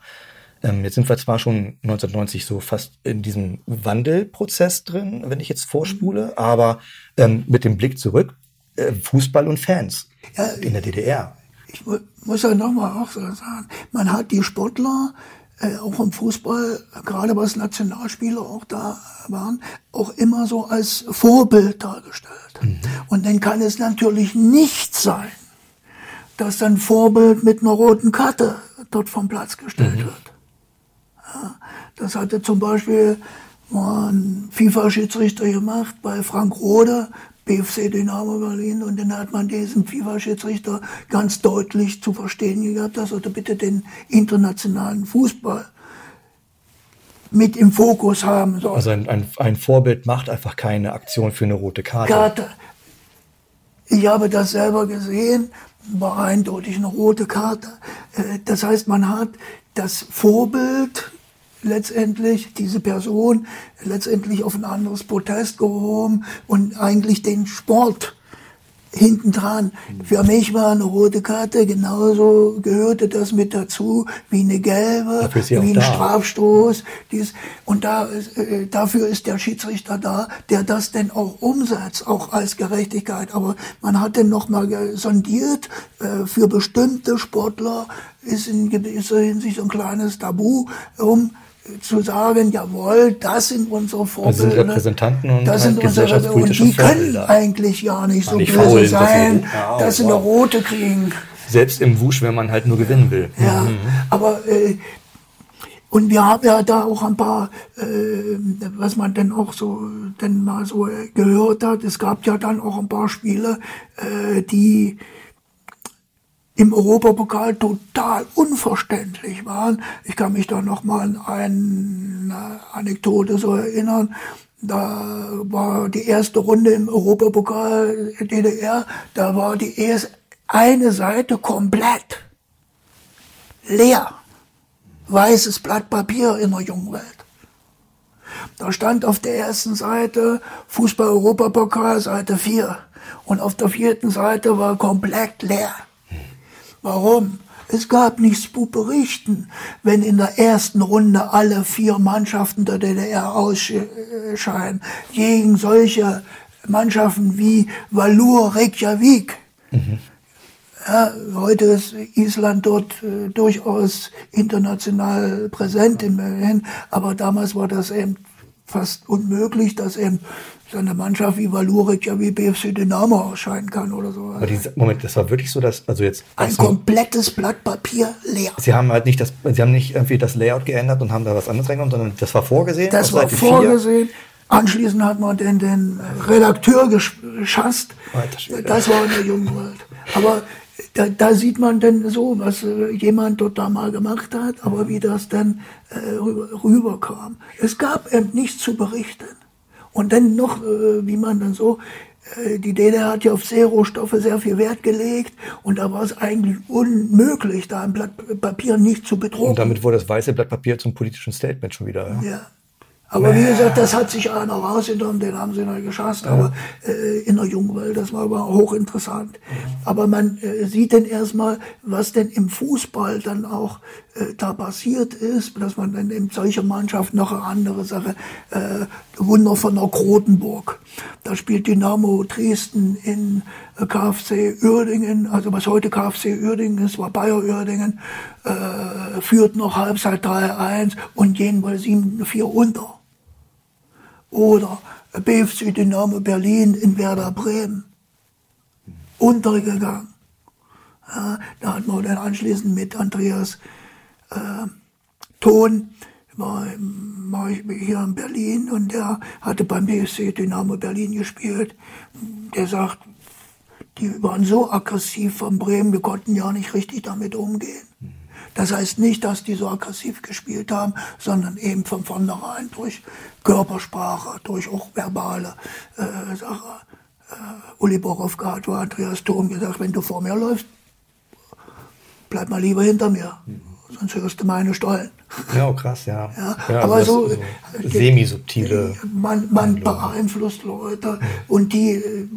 Ähm, jetzt sind wir zwar schon 1990 so fast in diesem Wandelprozess drin, wenn ich jetzt vorspule, aber ähm, mit dem Blick zurück, äh, Fußball und Fans ja, in der DDR. Ich muss ja nochmal auch so sagen, man hat die Sportler, äh, auch im Fußball, gerade was Nationalspieler auch da waren, auch immer so als Vorbild dargestellt. Mhm. Und dann kann es natürlich nicht sein, dass ein Vorbild mit einer roten Karte dort vom Platz gestellt mhm. wird. Ja, das hatte zum Beispiel mal ein FIFA-Schiedsrichter gemacht bei Frank Rode BFC Dynamo Berlin und dann hat man diesen FIFA-Schiedsrichter ganz deutlich zu verstehen gehabt, dass er bitte den internationalen Fußball mit im Fokus haben soll. Also ein, ein, ein Vorbild macht einfach keine Aktion für eine rote Karte. Karte. Ich habe das selber gesehen, war eindeutig eine rote Karte. Äh, das heißt, man hat das Vorbild letztendlich diese Person letztendlich auf ein anderes Protest gehoben und eigentlich den Sport hintendran. Für mich war eine rote Karte genauso gehörte das mit dazu wie eine gelbe, wie ein da. Strafstoß. Dies, und da, äh, dafür ist der Schiedsrichter da, der das denn auch umsetzt, auch als Gerechtigkeit. Aber man hat dann nochmal sondiert, äh, für bestimmte Sportler ist in gewisser Hinsicht ein kleines Tabu um zu sagen, jawohl, das sind unsere Vorbilder. Also sind Repräsentanten und das halt sind unsere, und die können eigentlich ja nicht so nicht böse faulen, sein, viel. Ja, dass sie wow. eine rote kriegen. Selbst im Wusch, wenn man halt nur gewinnen will. Ja, aber äh, und wir haben ja da auch ein paar, äh, was man denn auch so, denn mal so gehört hat. Es gab ja dann auch ein paar Spiele, äh, die im Europapokal total unverständlich waren. Ich kann mich da noch mal an eine Anekdote so erinnern. Da war die erste Runde im Europapokal DDR, da war die erste eine Seite komplett leer. Weißes Blatt Papier in der jungen Welt. Da stand auf der ersten Seite Fußball-Europapokal, Seite 4. Und auf der vierten Seite war komplett leer. Warum? Es gab nichts zu berichten, wenn in der ersten Runde alle vier Mannschaften der DDR ausscheiden. Gegen solche Mannschaften wie Valur Reykjavik. Ja, heute ist Island dort äh, durchaus international präsent immerhin, aber damals war das eben fast unmöglich, dass eben so eine Mannschaft wie Valurik ja wie BFC Dynamo ausscheiden kann oder so. Aber diese, Moment, das war wirklich so, dass, also jetzt. Ein komplettes Blatt Papier leer. Sie haben halt nicht das, Sie haben nicht irgendwie das Layout geändert und haben da was anderes reingenommen, sondern das war vorgesehen. Das auf war Seite vorgesehen. Anschließend hat man den, den Redakteur gesch- geschasst. Das war in der jungen Welt. Aber da, da sieht man denn so, was äh, jemand dort da mal gemacht hat, aber wie das dann äh, rüber, rüberkam. Es gab eben nichts zu berichten. Und dann noch, äh, wie man dann so, äh, die DDR hat ja auf Seerohstoffe sehr viel Wert gelegt und da war es eigentlich unmöglich, da ein Blatt Papier nicht zu bedrucken. Und damit wurde das weiße Blatt Papier zum politischen Statement schon wieder. Ja. Ja. Aber wie gesagt, das hat sich einer rausgenommen, den haben sie noch geschafft. Aber äh, in der Jungwelt, das war aber hochinteressant. Aber man äh, sieht dann erstmal, was denn im Fußball dann auch äh, da passiert ist, dass man dann in solche Mannschaften noch eine andere Sache, äh, Wunder von der Krotenburg. Da spielt Dynamo Dresden in äh, KfC Uerdingen, also was heute KfC Uerdingen ist, war Bayer Uerdingen, äh, führt noch Halbzeit 3-1 und gehen bei 7-4 unter. Oder BFC Dynamo Berlin in Werder Bremen. Untergegangen. Ja, da hat man dann anschließend mit Andreas äh, Ton, war, war ich hier in Berlin und der hatte beim BFC Dynamo Berlin gespielt. Der sagt, die waren so aggressiv von Bremen, wir konnten ja nicht richtig damit umgehen. Das heißt nicht, dass die so aggressiv gespielt haben, sondern eben von vornherein durch Körpersprache, durch auch verbale äh, Sache. Äh, Uli Borowka hat Andreas Thom gesagt, wenn du vor mir läufst, bleib mal lieber hinter mir, sonst hörst du meine Stollen. Ja, oh, krass, ja. Ja, aber das- so, so äh, semi-subtile. Man, man beeinflusst Leute und die äh,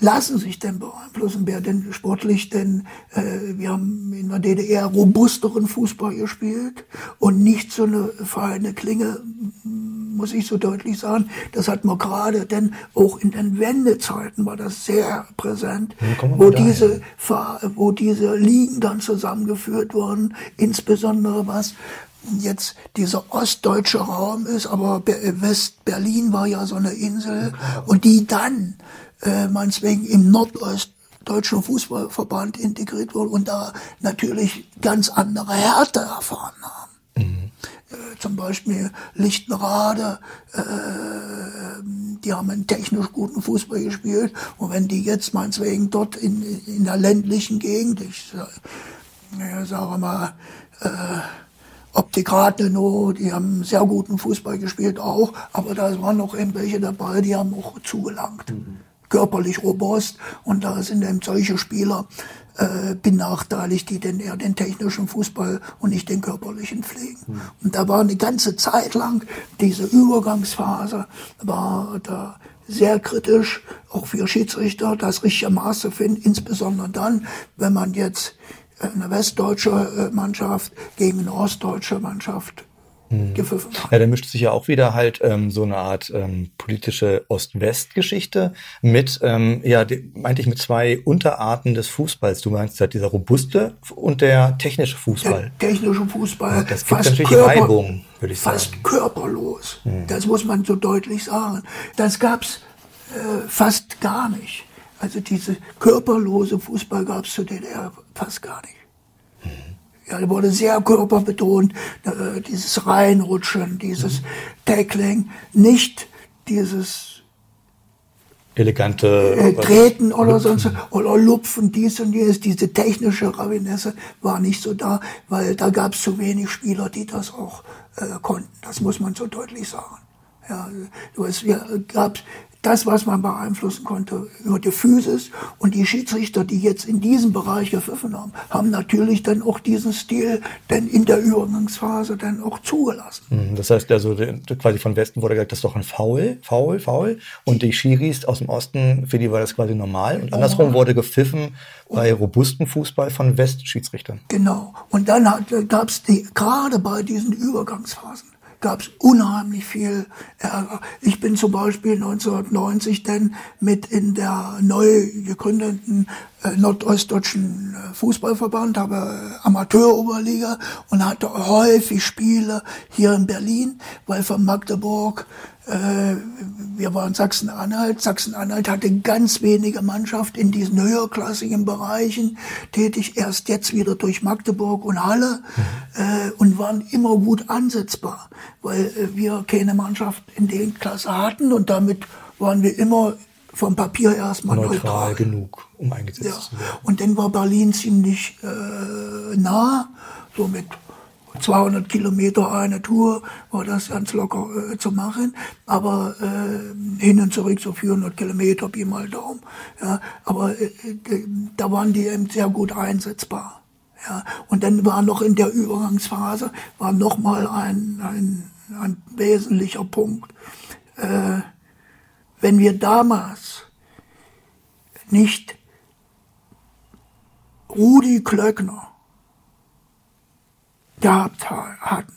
lassen sich denn beeinflussen. Wer denn sportlich denn, äh, wir haben in der DDR robusteren Fußball gespielt und nicht so eine feine Klinge, muss ich so deutlich sagen. Das hat man gerade, denn auch in den Wendezeiten war das sehr präsent, wo diese wo diese Ligen dann zusammengeführt wurden, insbesondere was jetzt dieser ostdeutsche Raum ist, aber Be- West-Berlin war ja so eine Insel und die dann äh, meinetwegen im Nordostdeutschen Fußballverband integriert wurde und da natürlich ganz andere Härte erfahren haben. Äh, zum Beispiel Lichtenrade, äh, die haben einen technisch guten Fußball gespielt. Und wenn die jetzt meinetwegen dort in, in der ländlichen Gegend, ich äh, sage mal, äh, Optik Rathenow, die haben sehr guten Fußball gespielt auch, aber da waren noch eben welche dabei, die haben auch zugelangt. Körperlich robust und da sind eben solche Spieler äh, benachteiligt, die denn eher den technischen Fußball und nicht den körperlichen pflegen. Und da war eine ganze Zeit lang diese Übergangsphase, war da sehr kritisch, auch für Schiedsrichter, das richtige Maß zu finden, insbesondere dann, wenn man jetzt eine westdeutsche äh, Mannschaft gegen eine ostdeutsche Mannschaft hm. gepfiffen Ja, da mischt sich ja auch wieder halt ähm, so eine Art ähm, politische Ost-West-Geschichte mit, ähm, ja, meinte ich mit zwei Unterarten des Fußballs. Du meinst halt dieser robuste und der technische Fußball. Der technische Fußball. Ja, das gibt natürlich Körper, Reibung, würde ich fast sagen. Fast körperlos. Hm. Das muss man so deutlich sagen. Das gab's äh, fast gar nicht. Also diese körperlose Fußball gab's zu DDR fast gar nicht. Ja, wurde sehr körperbetont, äh, dieses Reinrutschen, dieses mhm. Tackling, nicht dieses elegante äh, Treten oder Lupfen. sonst oder Lupfen, dies und jenes, diese technische Ravinesse war nicht so da, weil da gab es zu wenig Spieler, die das auch äh, konnten. Das muss man so deutlich sagen. Ja, es gab das, was man beeinflussen konnte, über die Physis. Und die Schiedsrichter, die jetzt in diesem Bereich gepfiffen haben, haben natürlich dann auch diesen Stil dann in der Übergangsphase dann auch zugelassen. Mhm, das heißt also, quasi von Westen wurde gesagt, das ist doch ein Foul, Foul, Foul. Und die Schiris aus dem Osten, für die war das quasi normal. Und andersrum wurde gepfiffen bei robusten Fußball von Westschiedsrichtern. Genau. Und dann gab es die, gerade bei diesen Übergangsphasen, gab es unheimlich viel Ärger. Ich bin zum Beispiel 1990 dann mit in der neu gegründeten äh, nordostdeutschen äh, Fußballverband, habe Amateuroberliga und hatte häufig Spiele hier in Berlin, weil von Magdeburg wir waren Sachsen-Anhalt. Sachsen-Anhalt hatte ganz wenige Mannschaft in diesen höherklassigen Bereichen tätig, erst jetzt wieder durch Magdeburg und Halle mhm. äh, und waren immer gut ansetzbar, weil äh, wir keine Mannschaft in den Klasse hatten und damit waren wir immer vom Papier erstmal neutral, neutral genug, um eingesetzt ja. zu werden. Und dann war Berlin ziemlich äh, nah, so mit 200 Kilometer eine Tour war das ganz locker äh, zu machen, aber äh, hin und zurück so 400 Kilometer, Pi mal Daumen. Ja, aber äh, äh, da waren die eben sehr gut einsetzbar. Ja, und dann war noch in der Übergangsphase war noch mal ein, ein, ein wesentlicher Punkt. Äh, wenn wir damals nicht Rudi Klöckner gehabt hatten,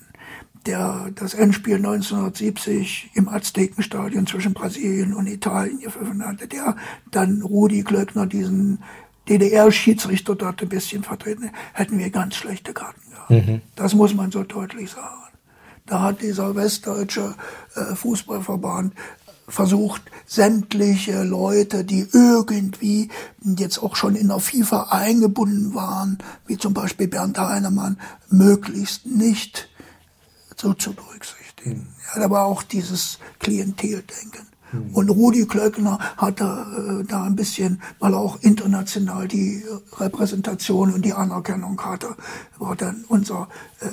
der das Endspiel 1970 im Aztekenstadion zwischen Brasilien und Italien gepfiffen hatte, der dann Rudi Klöckner, diesen DDR-Schiedsrichter dort ein bisschen vertreten, hätten wir ganz schlechte Karten gehabt. Mhm. Das muss man so deutlich sagen. Da hat dieser westdeutsche äh, Fußballverband versucht, sämtliche Leute, die irgendwie jetzt auch schon in der FIFA eingebunden waren, wie zum Beispiel Bernd Heinemann, möglichst nicht so zu berücksichtigen. Ja, da war auch dieses Klienteldenken. Mhm. Und Rudi Klöckner hatte äh, da ein bisschen, weil er auch international die Repräsentation und die Anerkennung hatte, war dann unser äh,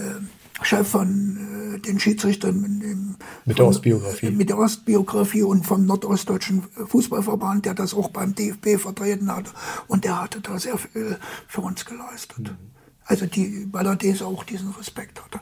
Chef von äh, den Schiedsrichtern mit, mit der Ostbiografie. Mit der Ostbiografie und vom Nordostdeutschen Fußballverband, der das auch beim DFB vertreten hatte. Und der hatte da sehr viel für uns geleistet. Mhm. Also die, weil er das auch diesen Respekt hatte.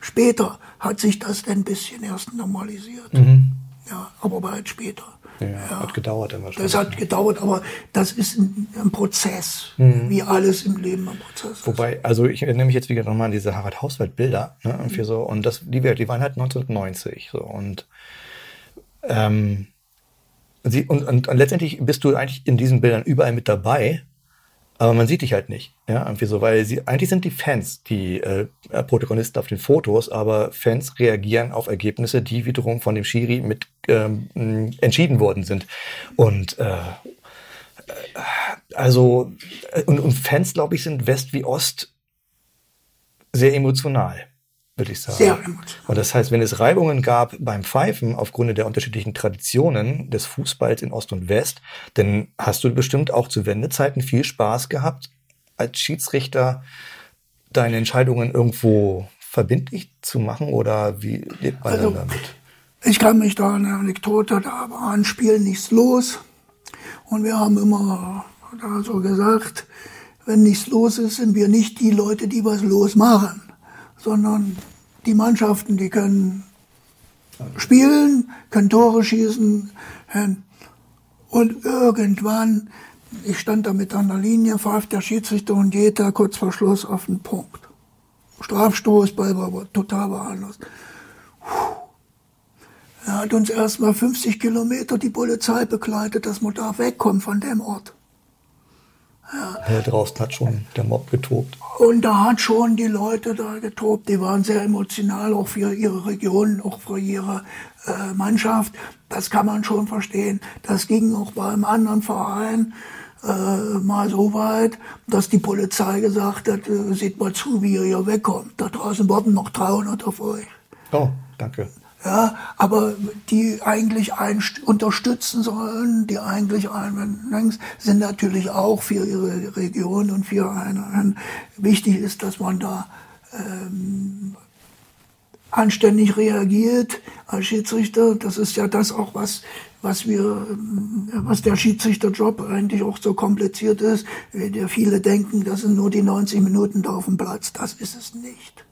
Später hat sich das dann ein bisschen erst normalisiert. Mhm. Ja, aber weit später. Ja, ja, hat gedauert dann wahrscheinlich. Das hat gedauert, aber das ist ein, ein Prozess, mhm. wie alles im Leben ein Prozess. Wobei, also ich erinnere mich jetzt wieder nochmal an diese Harald Hauswald Bilder, ne, mhm. so, und das, die, die waren halt 1990, so, und, ähm, sie, und, und, und letztendlich bist du eigentlich in diesen Bildern überall mit dabei, aber man sieht dich halt nicht. Ja, irgendwie so, weil sie, eigentlich sind die Fans die äh, Protagonisten auf den Fotos, aber Fans reagieren auf Ergebnisse, die wiederum von dem Schiri mit ähm, entschieden worden sind. Und äh, äh also, äh, und, und Fans, glaube ich, sind West wie Ost sehr emotional würde ich sagen. Sehr emotional. Und das heißt, wenn es Reibungen gab beim Pfeifen aufgrund der unterschiedlichen Traditionen des Fußballs in Ost und West, dann hast du bestimmt auch zu Wendezeiten viel Spaß gehabt, als Schiedsrichter deine Entscheidungen irgendwo verbindlich zu machen oder wie lebt man also, dann damit? Ich kann mich da an eine Anekdote, da war ein Spiel nichts los und wir haben immer da so gesagt, wenn nichts los ist, sind wir nicht die Leute, die was losmachen sondern die Mannschaften, die können spielen, können Tore schießen. Und irgendwann, ich stand da mit an der Linie, pfeift der Schiedsrichter und jeder kurz vor Schluss auf den Punkt. Strafstoß, Ball war total woanders. hat uns erstmal 50 Kilometer die Polizei begleitet, dass man da wegkommt von dem Ort. Ja. draußen hat schon der Mob getobt. Und da hat schon die Leute da getobt. Die waren sehr emotional, auch für ihre Region, auch für ihre äh, Mannschaft. Das kann man schon verstehen. Das ging auch beim anderen Verein äh, mal so weit, dass die Polizei gesagt hat, äh, seht mal zu, wie ihr hier wegkommt. Da draußen warten noch 300 auf euch. Oh, danke. Ja, aber die eigentlich einen unterstützen sollen, die eigentlich einen, sind natürlich auch für ihre Region und für einen. Wichtig ist, dass man da ähm, anständig reagiert als Schiedsrichter. Das ist ja das auch, was, was wir, was der Schiedsrichterjob eigentlich auch so kompliziert ist. Der viele denken, das sind nur die 90 Minuten da auf dem Platz. Das ist es nicht.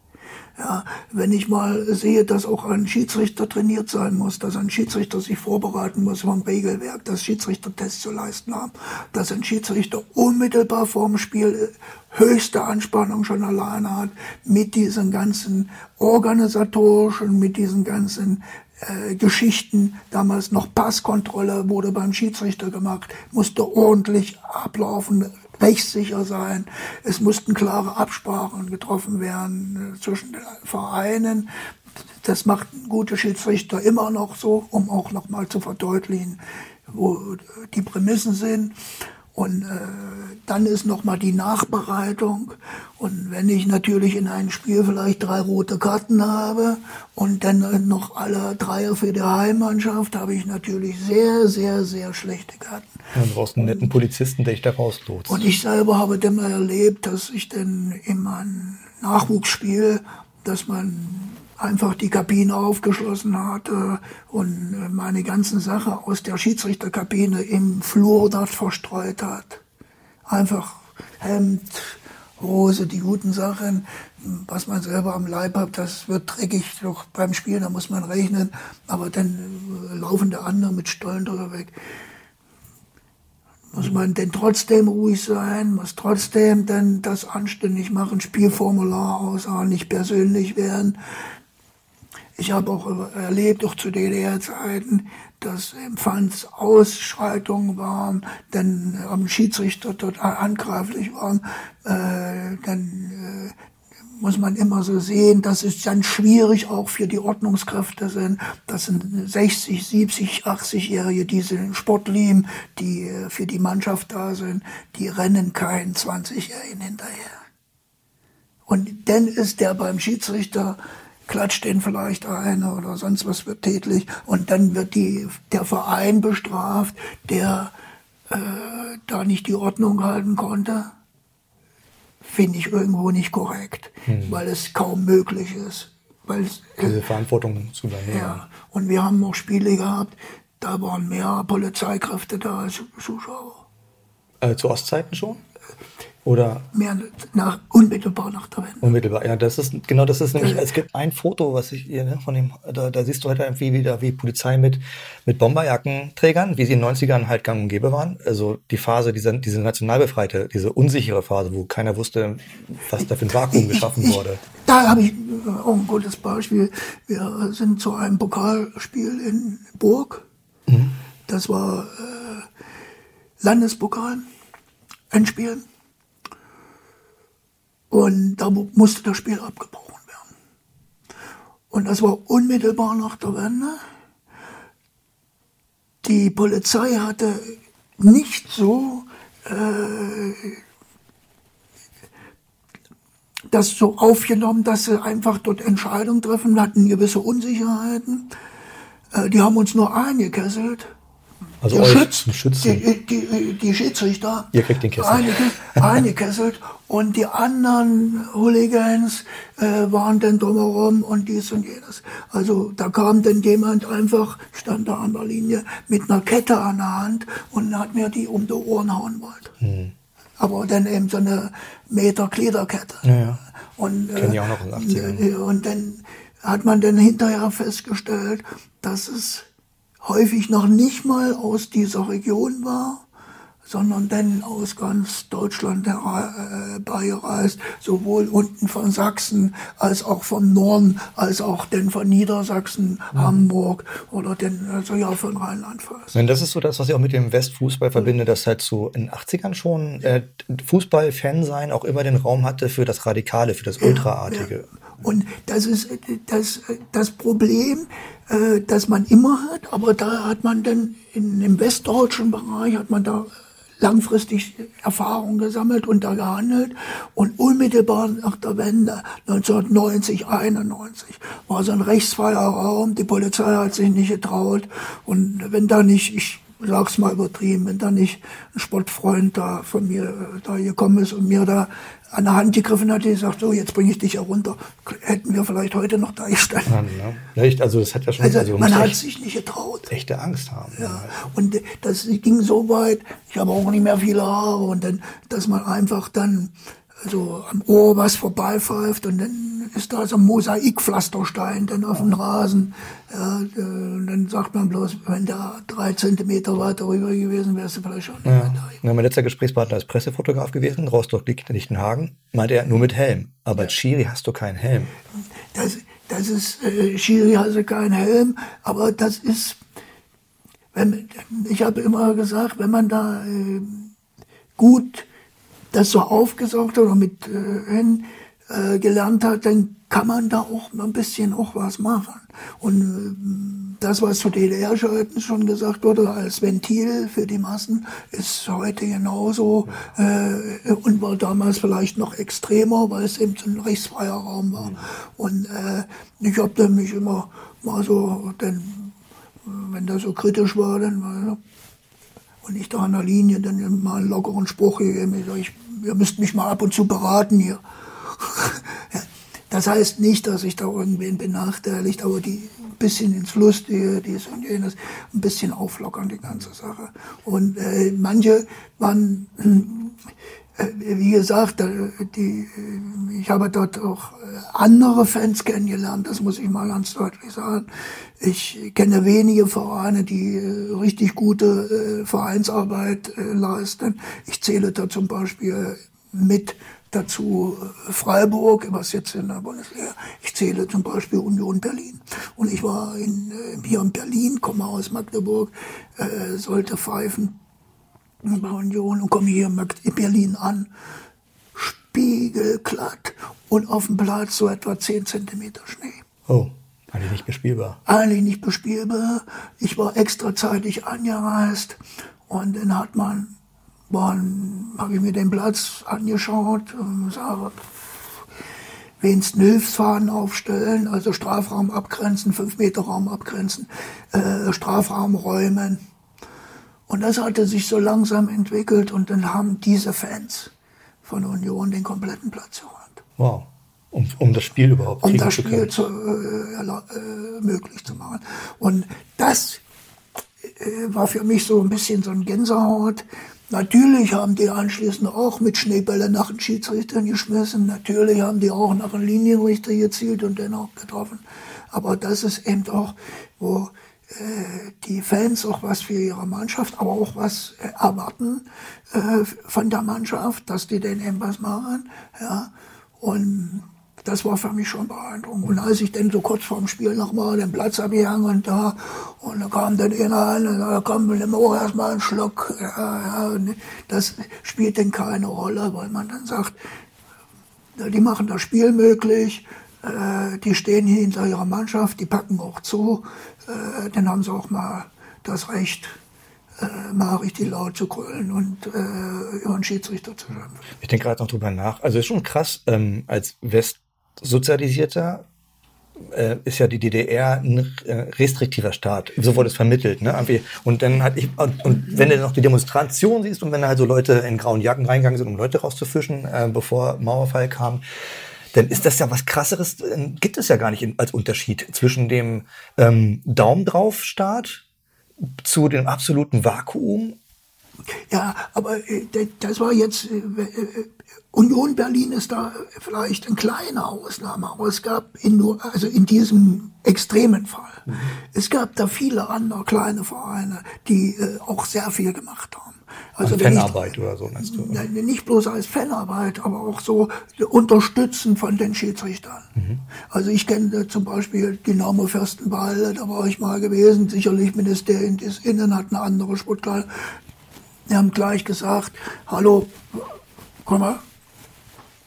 Ja, wenn ich mal sehe, dass auch ein Schiedsrichter trainiert sein muss, dass ein Schiedsrichter sich vorbereiten muss vom Regelwerk, dass Schiedsrichtertests zu leisten haben, dass ein Schiedsrichter unmittelbar vorm Spiel höchste Anspannung schon alleine hat, mit diesen ganzen organisatorischen, mit diesen ganzen äh, Geschichten, damals noch Passkontrolle wurde beim Schiedsrichter gemacht, musste ordentlich ablaufen, rechtssicher sein. Es mussten klare Absprachen getroffen werden äh, zwischen den Vereinen. Das macht ein guter Schiedsrichter immer noch so, um auch nochmal zu verdeutlichen, wo die Prämissen sind. Und äh, dann ist nochmal die Nachbereitung. Und wenn ich natürlich in einem Spiel vielleicht drei rote Karten habe und dann noch alle Dreier für die Heimmannschaft, habe ich natürlich sehr, sehr, sehr schlechte Karten. Ja, du brauchst einen netten Polizisten, der dich da rauslotst. Und ich selber habe dann mal erlebt, dass ich dann in meinem Nachwuchsspiel, dass man einfach die Kabine aufgeschlossen hatte und meine ganzen Sachen aus der Schiedsrichterkabine im Flur dort verstreut hat. Einfach Hemd, Hose, die guten Sachen, was man selber am Leib hat, das wird dreckig doch beim Spielen, da muss man rechnen, aber dann laufen der andere mit Stollen drüber weg muss man denn trotzdem ruhig sein, muss trotzdem denn das anständig machen, Spielformular aussagen, nicht persönlich werden. Ich habe auch erlebt, auch zu DDR-Zeiten, dass Empfangsausschreitungen waren, denn am Schiedsrichter total angreiflich waren, äh, dann äh, muss man immer so sehen, dass es dann schwierig auch für die Ordnungskräfte sind. Das sind 60, 70, 80-Jährige, die den Sport lieben, die äh, für die Mannschaft da sind, die rennen keinen 20-Jährigen hinterher. Und dann ist der beim Schiedsrichter, klatscht den vielleicht eine oder sonst was wird tätlich und dann wird die, der Verein bestraft, der äh, da nicht die Ordnung halten konnte finde ich irgendwo nicht korrekt, hm. weil es kaum möglich ist. Weil es, Diese Verantwortung zu übernehmen. Ja, und wir haben auch Spiele gehabt, da waren mehr Polizeikräfte da als Zuschauer. Äh, zu Ostzeiten schon? Oder? Mehr nach, unmittelbar nach der Wende. Unmittelbar, ja, das ist, genau, das ist nämlich, es gibt ein Foto, was ich hier, ne, von dem, da, da siehst du halt irgendwie wieder, wie Polizei mit, mit Bomberjackenträgern, wie sie in den 90ern halt gang und gäbe waren. Also die Phase, diese, diese nationalbefreite, diese unsichere Phase, wo keiner wusste, was da für ein Vakuum geschaffen ich, wurde. Da habe ich auch ein gutes Beispiel. Wir sind zu einem Pokalspiel in Burg. Mhm. Das war äh, Landespokal, Endspiel. Und da musste das Spiel abgebrochen werden. Und das war unmittelbar nach der Wende. Die Polizei hatte nicht so äh, das so aufgenommen, dass sie einfach dort Entscheidungen treffen, hatten gewisse Unsicherheiten. Äh, die haben uns nur eingekesselt also euch Schütz, Schützen. Die, die, die Schiedsrichter. Ihr kriegt den Kessel. Einige, eingekesselt. Und die anderen Hooligans äh, waren dann drumherum und dies und jenes. Also da kam dann jemand einfach, stand da an der Linie, mit einer Kette an der Hand und hat mir die um die Ohren hauen wollte. Hm. Aber dann eben so eine Meter Gliederkette. Ja, ja. Und, äh, Kenn ich auch noch in 80ern. Und dann hat man dann hinterher festgestellt, dass es häufig noch nicht mal aus dieser Region war, sondern dann aus ganz Deutschland herbeigereist, äh, sowohl unten von Sachsen als auch vom Norden, als auch denn von Niedersachsen, mhm. Hamburg oder denn also ja von Rheinland-Pfalz. Das ist so das, was ich auch mit dem Westfußball verbinde, dass halt so in den 80ern schon äh, Fußball-Fan sein auch immer den Raum hatte für das Radikale, für das Ultraartige. Ja, ja. Und das ist das, das Problem, äh, das man immer hat, aber da hat man dann in, im westdeutschen Bereich hat man da langfristig Erfahrung gesammelt und da gehandelt. Und unmittelbar nach der Wende 1990, 91 war so ein rechtsfreier Raum. Die Polizei hat sich nicht getraut. Und wenn da nicht, ich sag's mal übertrieben, wenn da nicht ein Sportfreund da von mir äh, da gekommen ist und mir da an der Hand gegriffen hat, die gesagt, so, jetzt bringe ich dich herunter, hätten wir vielleicht heute noch da gestanden. Ja, ne? Also das hat ja schon... Also, also man hat sich nicht getraut. Echte Angst haben. Ja, und das ging so weit, ich habe auch nicht mehr viele Haare und dann, dass man einfach dann so am Ohr was vorbeipfeift und dann ist da so ein Mosaikpflasterstein dann auf dem Rasen. Ja, äh, und dann sagt man bloß, wenn da drei Zentimeter weiter rüber gewesen wärst du vielleicht schon nicht ja. mehr da. Ja, mein letzter Gesprächspartner ist Pressefotograf gewesen, Rostock-Lichtenhagen, meinte er, nur mit Helm. Aber als Schiri hast du keinen Helm. Das, das ist, äh, Schiri hast du keinen Helm, aber das ist, wenn, ich habe immer gesagt, wenn man da äh, gut das so aufgesaugt hat oder mit äh, äh, gelernt hat, dann kann man da auch ein bisschen auch was machen. Und äh, das, was zu DDR-Zeiten schon gesagt wurde, als Ventil für die Massen, ist heute genauso äh, und war damals vielleicht noch extremer, weil es eben so ein rechtsfreier Raum war. Und äh, ich habe dann mich immer mal so, denn, wenn das so kritisch war, dann und ich da an der Linie dann mal einen lockeren Spruch gegeben. Ich, ihr müsst mich mal ab und zu beraten hier. (laughs) das heißt nicht, dass ich da irgendwen benachteiligt, aber die ein bisschen ins Lustige, dies und jenes, ein bisschen auflockern, die ganze Sache. Und äh, manche waren wie gesagt, die, ich habe dort auch äh, andere Fans kennengelernt, das muss ich mal ganz deutlich sagen. Ich kenne wenige Vereine, die äh, richtig gute Vereinsarbeit leisten. Ich zähle da zum Beispiel mit dazu Freiburg, was jetzt in der Bundesliga. Ich zähle zum Beispiel Union Berlin. Und ich war in, hier in Berlin, komme aus Magdeburg, sollte pfeifen bei Union und komme hier in Berlin an, spiegelglatt und auf dem Platz so etwa 10 Zentimeter Schnee. Oh, eigentlich nicht bespielbar. Eigentlich nicht bespielbar. Ich war extra zeitig angereist und dann hat man, habe ich mir den Platz angeschaut und sage, wenigstens Hilfsfahnen aufstellen, also Strafraum abgrenzen, 5 Meter Raum abgrenzen, äh, Strafraum räumen und das hatte sich so langsam entwickelt und dann haben diese Fans von Union den kompletten Platz geräumt. Wow. Um, um das Spiel überhaupt um das Spiel zu, äh, äh, möglich zu machen. Und das äh, war für mich so ein bisschen so ein Gänsehaut. Natürlich haben die anschließend auch mit Schneebälle nach den Schiedsrichtern geschmissen. Natürlich haben die auch nach den Linienrichter gezielt und den auch getroffen. Aber das ist eben auch, wo die Fans auch was für ihre Mannschaft, aber auch was äh, erwarten äh, von der Mannschaft, dass die den eben was machen. Ja. Und das war für mich schon beeindruckend. Und als ich dann so kurz vorm Spiel nochmal den Platz abgehangen und da, und da kam dann einer an, und da kam nimm auch erstmal einen Schluck. Ja, ja, das spielt dann keine Rolle, weil man dann sagt, die machen das Spiel möglich, die stehen hinter ihrer Mannschaft, die packen auch zu äh, dann haben sie auch mal das Recht, äh, mal richtig laut zu grölen und äh, einen Schiedsrichter zu schauen. Ich denke gerade noch drüber nach. Also ist schon krass, ähm, als Westsozialisierter äh, ist ja die DDR ein äh, restriktiver Staat. So wurde es vermittelt. Ne? Und dann hat ich, und, und wenn du noch die Demonstration siehst und wenn da halt so Leute in grauen Jacken reingegangen sind, um Leute rauszufischen, äh, bevor Mauerfall kam, dann ist das ja was krasseres, gibt es ja gar nicht als Unterschied zwischen dem ähm, Daumen drauf Staat zu dem absoluten Vakuum. Ja, aber äh, das war jetzt äh, äh, Union Berlin ist da vielleicht eine kleine Ausnahme, aber es gab in nur also in diesem extremen Fall, mhm. es gab da viele andere kleine Vereine, die auch sehr viel gemacht haben. Also Fanarbeit ich, oder so, meinst du? Oder? Nicht bloß als Fanarbeit, aber auch so Unterstützen von den Schiedsrichtern. Mhm. Also ich kenne zum Beispiel Dynamo Fürstenwalde, da war ich mal gewesen, sicherlich Ministerium des Innen hat eine andere Sportkleidung. Die haben gleich gesagt, hallo, komm mal,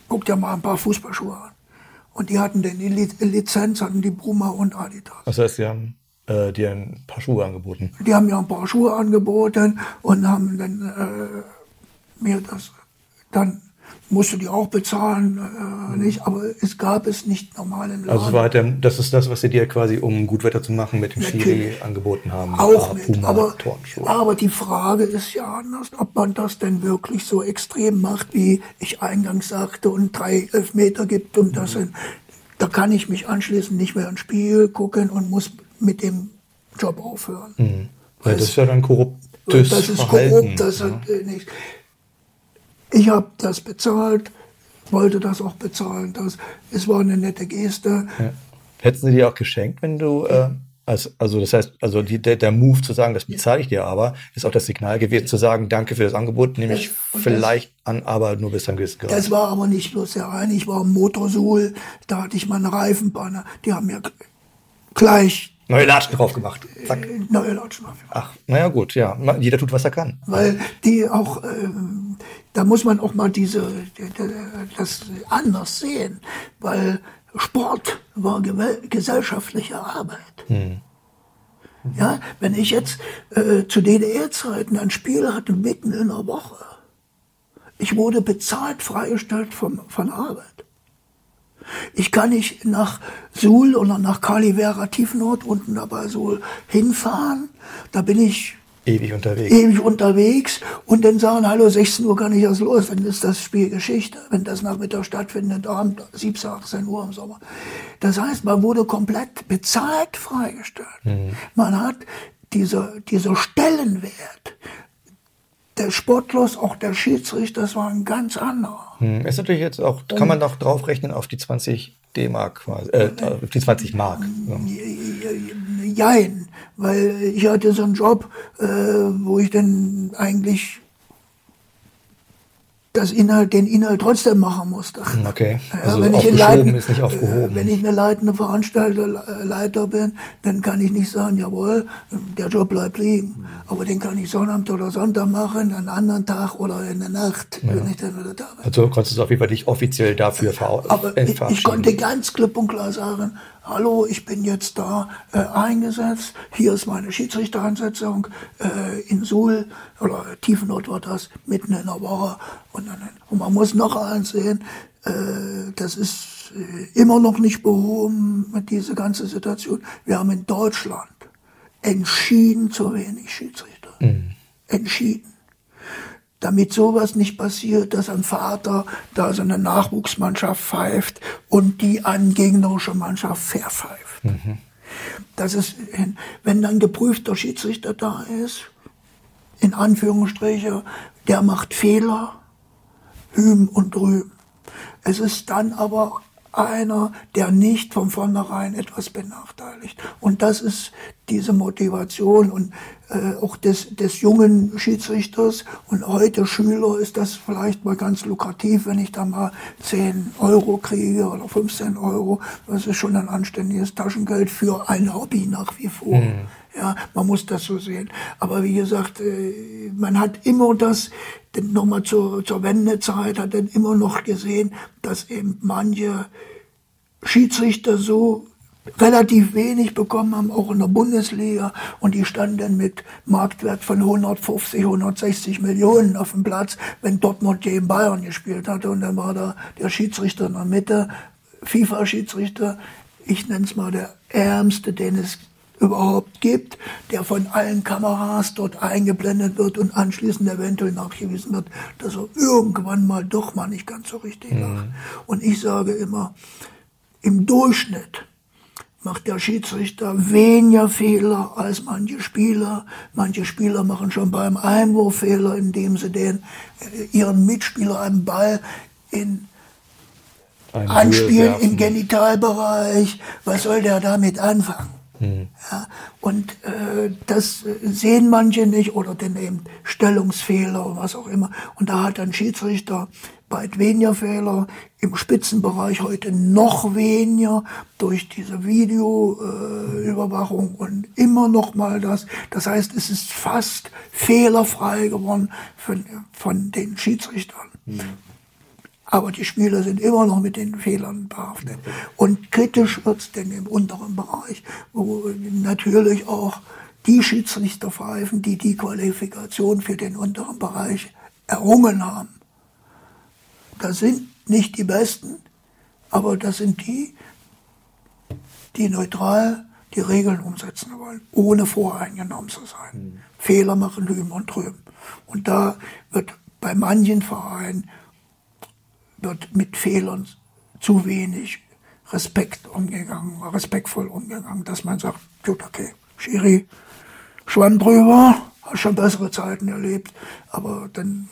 guck dir mal ein paar Fußballschuhe an. Und die hatten denn die Lizenz, hatten die Bruma und Adidas. Das heißt, die haben äh, dir ein paar Schuhe angeboten? Die haben mir ein paar Schuhe angeboten und haben dann äh, mir das dann musste die auch bezahlen, äh, nicht, aber es gab es nicht normal im Laden. Also war der, das ist das, was sie dir quasi, um gut Wetter zu machen, mit dem Schiri angeboten haben. Auch mit, Puma, aber, aber die Frage ist ja anders, ob man das denn wirklich so extrem macht, wie ich eingangs sagte, und drei Elfmeter gibt und mhm. das sind, da kann ich mich anschließend nicht mehr ins Spiel gucken und muss mit dem Job aufhören. Mhm. Ja, das ist ja dann korruptes Das ist Verhalten. korrupt, das ja. ist äh, nicht. Ich habe das bezahlt, wollte das auch bezahlen. Das, es war eine nette Geste. Ja. Hätten sie dir auch geschenkt, wenn du, äh, als, also das heißt, also die, der, der Move zu sagen, das bezahle ich dir aber, ist auch das Signal gewesen zu sagen, danke für das Angebot, nehme ich vielleicht das, an, aber nur bis dann gewissen Grad. Das war aber nicht bloß der eine, ich war im Motorsuhl, da hatte ich meine Reifenbanner, die haben mir gleich Neue Latschen drauf gemacht. Zack. Äh, neue Latschen drauf gemacht. Ach, naja gut, ja. Jeder tut, was er kann. Weil die auch, ähm, da muss man auch mal diese, das anders sehen. Weil Sport war gesellschaftliche Arbeit. Hm. Ja, wenn ich jetzt äh, zu DDR-Zeiten ein Spiel hatte mitten in der Woche, ich wurde bezahlt, freigestellt vom, von Arbeit. Ich kann nicht nach Suhl oder nach Calivera Tiefnord unten dabei Suhl hinfahren. Da bin ich ewig unterwegs. Ewig unterwegs und dann sagen, hallo, 16 Uhr kann ich erst los, dann ist das Spiel Geschichte. Wenn das Nachmittag stattfindet, Abend 17, 18 Uhr im Sommer. Das heißt, man wurde komplett bezahlt freigestellt. Mhm. Man hat dieser, dieser Stellenwert der Sportlos, auch der Schiedsrichter, das war ein ganz anderer. Hm, ist natürlich jetzt auch, kann man noch draufrechnen auf die 20 D-Mark, äh, auf die 20 Mark. Ja. Jein, weil ich hatte so einen Job, äh, wo ich dann eigentlich das Inhalt, den Inhalt trotzdem machen musste. Hm, okay. Also ja, wenn ich leiten, ist nicht aufgehoben. Wenn ich eine leitende Veranstalter, Leiter bin, dann kann ich nicht sagen, jawohl, der Job bleibt liegen. Aber den kann ich Sonnabend oder Sonntag machen, einen anderen Tag oder in der Nacht, ja. wenn ich dann wieder da bin. Also konntest du auf jeden Fall dich offiziell dafür verabschieden. Aber ich, ich konnte ganz klipp und klar sagen, hallo, ich bin jetzt da äh, eingesetzt, hier ist meine Schiedsrichtereinsetzung äh, in Suhl oder Tiefenort war das, mitten in der Woche. Und, dann, und man muss noch eins sehen, äh, das ist äh, immer noch nicht behoben mit dieser ganzen Situation. Wir haben in Deutschland entschieden zu wenig Schiedsrichter. Mhm. Entschieden damit sowas nicht passiert, dass ein Vater da seine Nachwuchsmannschaft pfeift und die an gegnerische Mannschaft verpfeift. Mhm. Das ist, wenn dann geprüfter Schiedsrichter da ist, in Anführungsstriche, der macht Fehler, hüm und drüben. Es ist dann aber einer, der nicht von vornherein etwas benachteiligt. Und das ist diese Motivation und äh, auch des, des jungen Schiedsrichters und heute Schüler ist das vielleicht mal ganz lukrativ, wenn ich da mal 10 Euro kriege oder 15 Euro. Das ist schon ein anständiges Taschengeld für ein Hobby nach wie vor. Mhm. Ja, man muss das so sehen. Aber wie gesagt, äh, man hat immer das, nochmal zur, zur Wendezeit, hat dann immer noch gesehen, dass eben manche Schiedsrichter so relativ wenig bekommen haben, auch in der Bundesliga. Und die standen dann mit Marktwert von 150, 160 Millionen auf dem Platz, wenn Dortmund gegen Bayern gespielt hatte. Und dann war da der Schiedsrichter in der Mitte, FIFA-Schiedsrichter, ich nenne es mal der ärmste, den es überhaupt gibt, der von allen Kameras dort eingeblendet wird und anschließend eventuell nachgewiesen wird, dass er irgendwann mal doch mal nicht ganz so richtig mhm. Und ich sage immer, im Durchschnitt macht der Schiedsrichter weniger Fehler als manche Spieler. Manche Spieler machen schon beim Einwurf Fehler, indem sie den, äh, ihren Mitspieler einen Ball in anspielen im Genitalbereich. Was soll der damit anfangen? Mhm. Ja, und äh, das sehen manche nicht oder dann eben Stellungsfehler oder was auch immer. Und da hat ein Schiedsrichter weit weniger Fehler, im Spitzenbereich heute noch weniger durch diese Videoüberwachung äh, und immer noch mal das. Das heißt, es ist fast fehlerfrei geworden von, von den Schiedsrichtern. Mhm. Aber die Spieler sind immer noch mit den Fehlern behaftet. Und kritisch wird es denn im unteren Bereich, wo natürlich auch die Schiedsrichter pfeifen, die die Qualifikation für den unteren Bereich errungen haben. Das sind nicht die Besten, aber das sind die, die neutral die Regeln umsetzen wollen, ohne voreingenommen zu sein. Mhm. Fehler machen hüben und drüben. Und da wird bei manchen Vereinen wird mit Fehlern zu wenig Respekt umgegangen, respektvoll umgegangen, dass man sagt, gut, okay, Schiri, schwamm drüber, hast schon bessere Zeiten erlebt, aber dann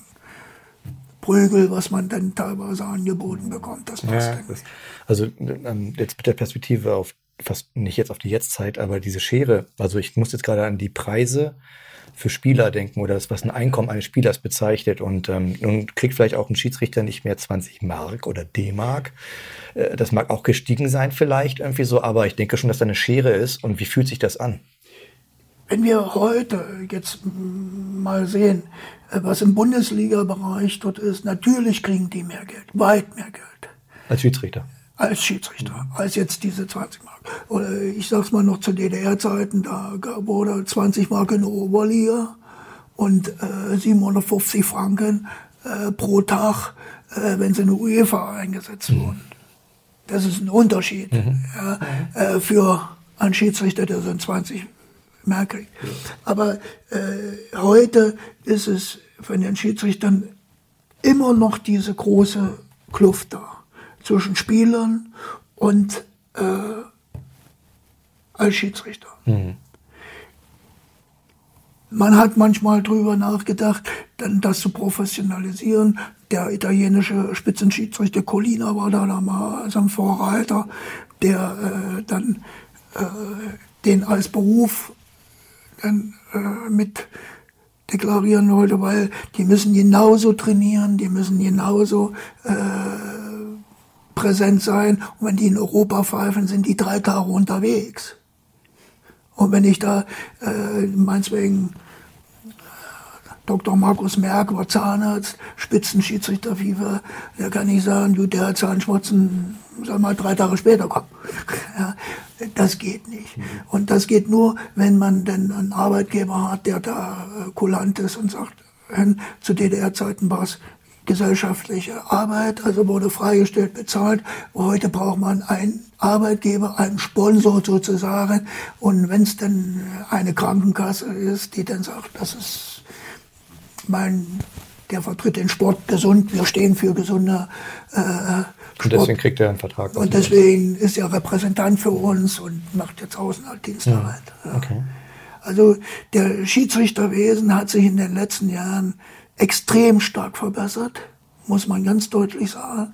Prügel, was man dann teilweise angeboten bekommt, das passt ja, das, Also ähm, jetzt mit der Perspektive auf fast nicht jetzt auf die Jetztzeit, aber diese Schere, also ich muss jetzt gerade an die Preise für Spieler denken oder das, was ein Einkommen eines Spielers bezeichnet. Und ähm, nun kriegt vielleicht auch ein Schiedsrichter nicht mehr 20 Mark oder D-Mark. Äh, das mag auch gestiegen sein vielleicht irgendwie so, aber ich denke schon, dass da eine Schere ist. Und wie fühlt sich das an? Wenn wir heute jetzt mal sehen, äh, was im Bundesliga-Bereich dort ist, natürlich kriegen die mehr Geld, weit mehr Geld. Als Schiedsrichter? Als Schiedsrichter, als jetzt diese 20 Mark. Oder ich sag's mal noch zu DDR-Zeiten, da wurde 20 Mark in der Oberliga und äh, 750 Franken äh, pro Tag, äh, wenn sie in der UEFA eingesetzt mhm. wurden. Das ist ein Unterschied mhm. ja, äh, für einen Schiedsrichter, der so 20 mehr kriegt. Ja. Aber äh, heute ist es von den Schiedsrichtern immer noch diese große Kluft da zwischen Spielern und äh, als Schiedsrichter. Mhm. Man hat manchmal drüber nachgedacht, dann das zu professionalisieren. Der italienische Spitzenschiedsrichter Colina war da mal als ein Vorreiter, der äh, dann äh, den als Beruf dann äh, mit deklarieren wollte, weil die müssen genauso trainieren, die müssen genauso äh, präsent sein. Und wenn die in Europa pfeifen, sind die drei Tage unterwegs. Und wenn ich da äh, meinetwegen Dr. Markus Merck war Zahnarzt, Spitzenschiedsrichter FIFA, der kann nicht sagen, du, der hat Zahnschmerzen, soll mal drei Tage später kommen. (laughs) ja, das geht nicht. Und das geht nur, wenn man denn einen Arbeitgeber hat, der da äh, kulant ist und sagt, zu DDR-Zeiten war es gesellschaftliche Arbeit, also wurde freigestellt, bezahlt. Heute braucht man einen Arbeitgeber, einen Sponsor sozusagen. Und wenn es dann eine Krankenkasse ist, die dann sagt, das ist mein, der vertritt den Sport gesund, wir stehen für gesunde äh, Sport. Und deswegen kriegt er einen Vertrag. Und deswegen ist er Repräsentant für uns und macht jetzt Außendienstarbeit. Ja. Okay. Also der Schiedsrichterwesen hat sich in den letzten Jahren extrem stark verbessert, muss man ganz deutlich sagen.